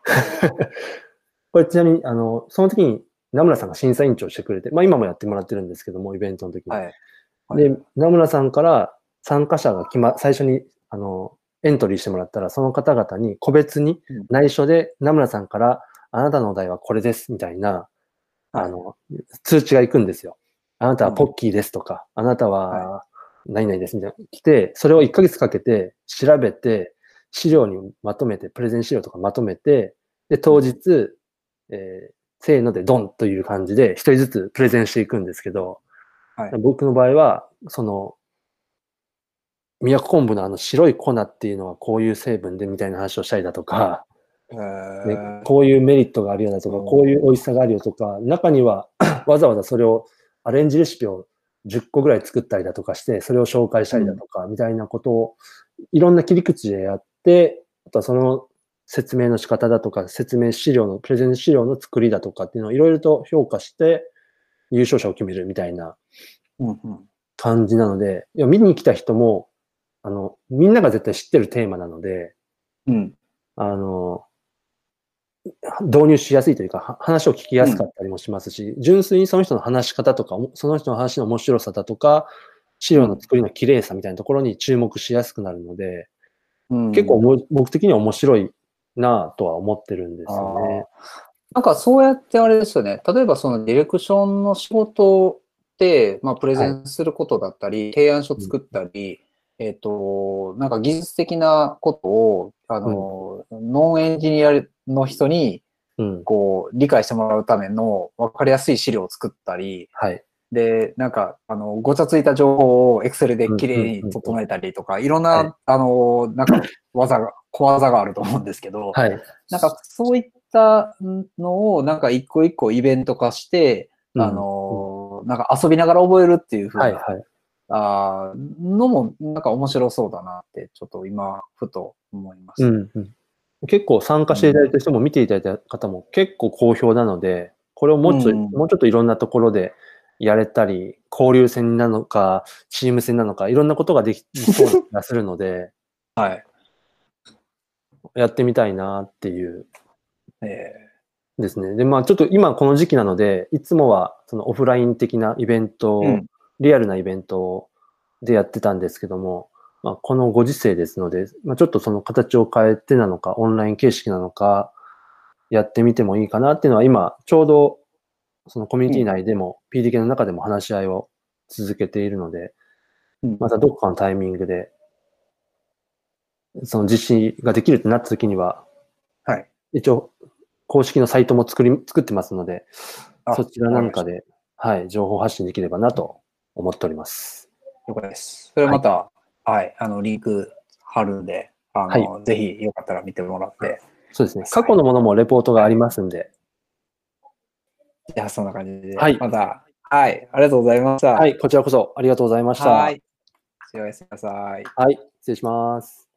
これちなみに、あの、その時に名村さんが審査委員長してくれて、まあ今もやってもらってるんですけども、イベントの時に。はい。はいで、名村さんから参加者が決ま、最初に、あの、エントリーしてもらったら、その方々に個別にうん内緒で名村さんから、あなたのお題はこれです、みたいな、はいあの、通知が行くんですよ。あなたはポッキーですとか、あなたは何々ですみたいな。来て、それを1ヶ月かけて調べて、資料にまとめて、プレゼン資料とかまとめて、で、当日、えーせーのでドンという感じで、一人ずつプレゼンしていくんですけど、はい。僕の場合は、その、宮古昆布のあの白い粉っていうのはこういう成分でみたいな話をしたりだとか、えねー。こういうメリットがあるよだとか、うん。こういう美味しさがあるよとか、中には わざわざそれをアレンジレシピを10個ぐらい作ったりだとかして、それを紹介したりだとか、みたいなことをいろんな切り口でやって、あとはその説明の仕方だとか、説明資料の、プレゼン資料の作りだとかっていうのをいろいろと評価して、優勝者を決めるみたいなうんうん感じなので、いや見に来た人も、あの、みんなが絶対知ってるテーマなので、うん。あの、導入しやすいというか、は話を聞きやすかったりもしますし、純粋にその人の話し方とか、おその人の話の面白さだとか、資料の作りの綺麗さみたいなところに注目しやすくなるので、うん。結構おも僕的には面白いなぁとは思ってるんですよね。なんかそうやってあれですよね。例えばそのディレクションの仕事って、まあプレゼンすることだったり、提案書作ったり、えっ、と、なんか技術的なことを、あの、ノンエンジニアの人に、うん。こう、理解してもらうための分かりやすい資料を作ったり、はい。で、なんか、あの、ごちゃついた情報を Excel できれいに整えたりとか、いろんな、はいあの、なんか、技が、小技があると思うんですけど、はい。なんかそういったのをなんか一個一個イベント化して、うんあのーなんか遊びながら覚えるっていうふうな、はい。はい。あーのもなんか面白そうだなってちょっと今ふと思いました。うんうん、結構参加していただいた人も見ていただいた方も結構好評なので、これをもうちょい、うんもうちょっといろんなところでやれたり、交流戦なのか、チーム戦なのか、いろんなことができそうな気がするので、はい。やってみたいなっていうえですね。で、まあちょっと今この時期なので、いつもはそのオフライン的なイベントを、うんリアルなイベントでやってたんですけども、まあ、このご時世ですので、まあ、ちょっとその形を変えてなのか、オンライン形式なのか、やってみてもいいかなっていうのは今、ちょうどそのコミュニティ内でも、PDK の中でも話し合いを続けているので、うんまたどこかのタイミングで、その実施ができるってなった時には、はい。一応、公式のサイトも作り、作ってますので、あそちらなんかで、はい、情報発信できればなと思っております。了解です。それまた、はい、あの、リンク貼るんで、あの、ぜひよかったら見てもらって。そうですね。過去のものもレポートがありますんで。じゃあ、そんな感じで。はいまた、はい。ありがとうございました。はい、こちらこそありがとうございました。はい。おやすみなさい。はい、失礼します。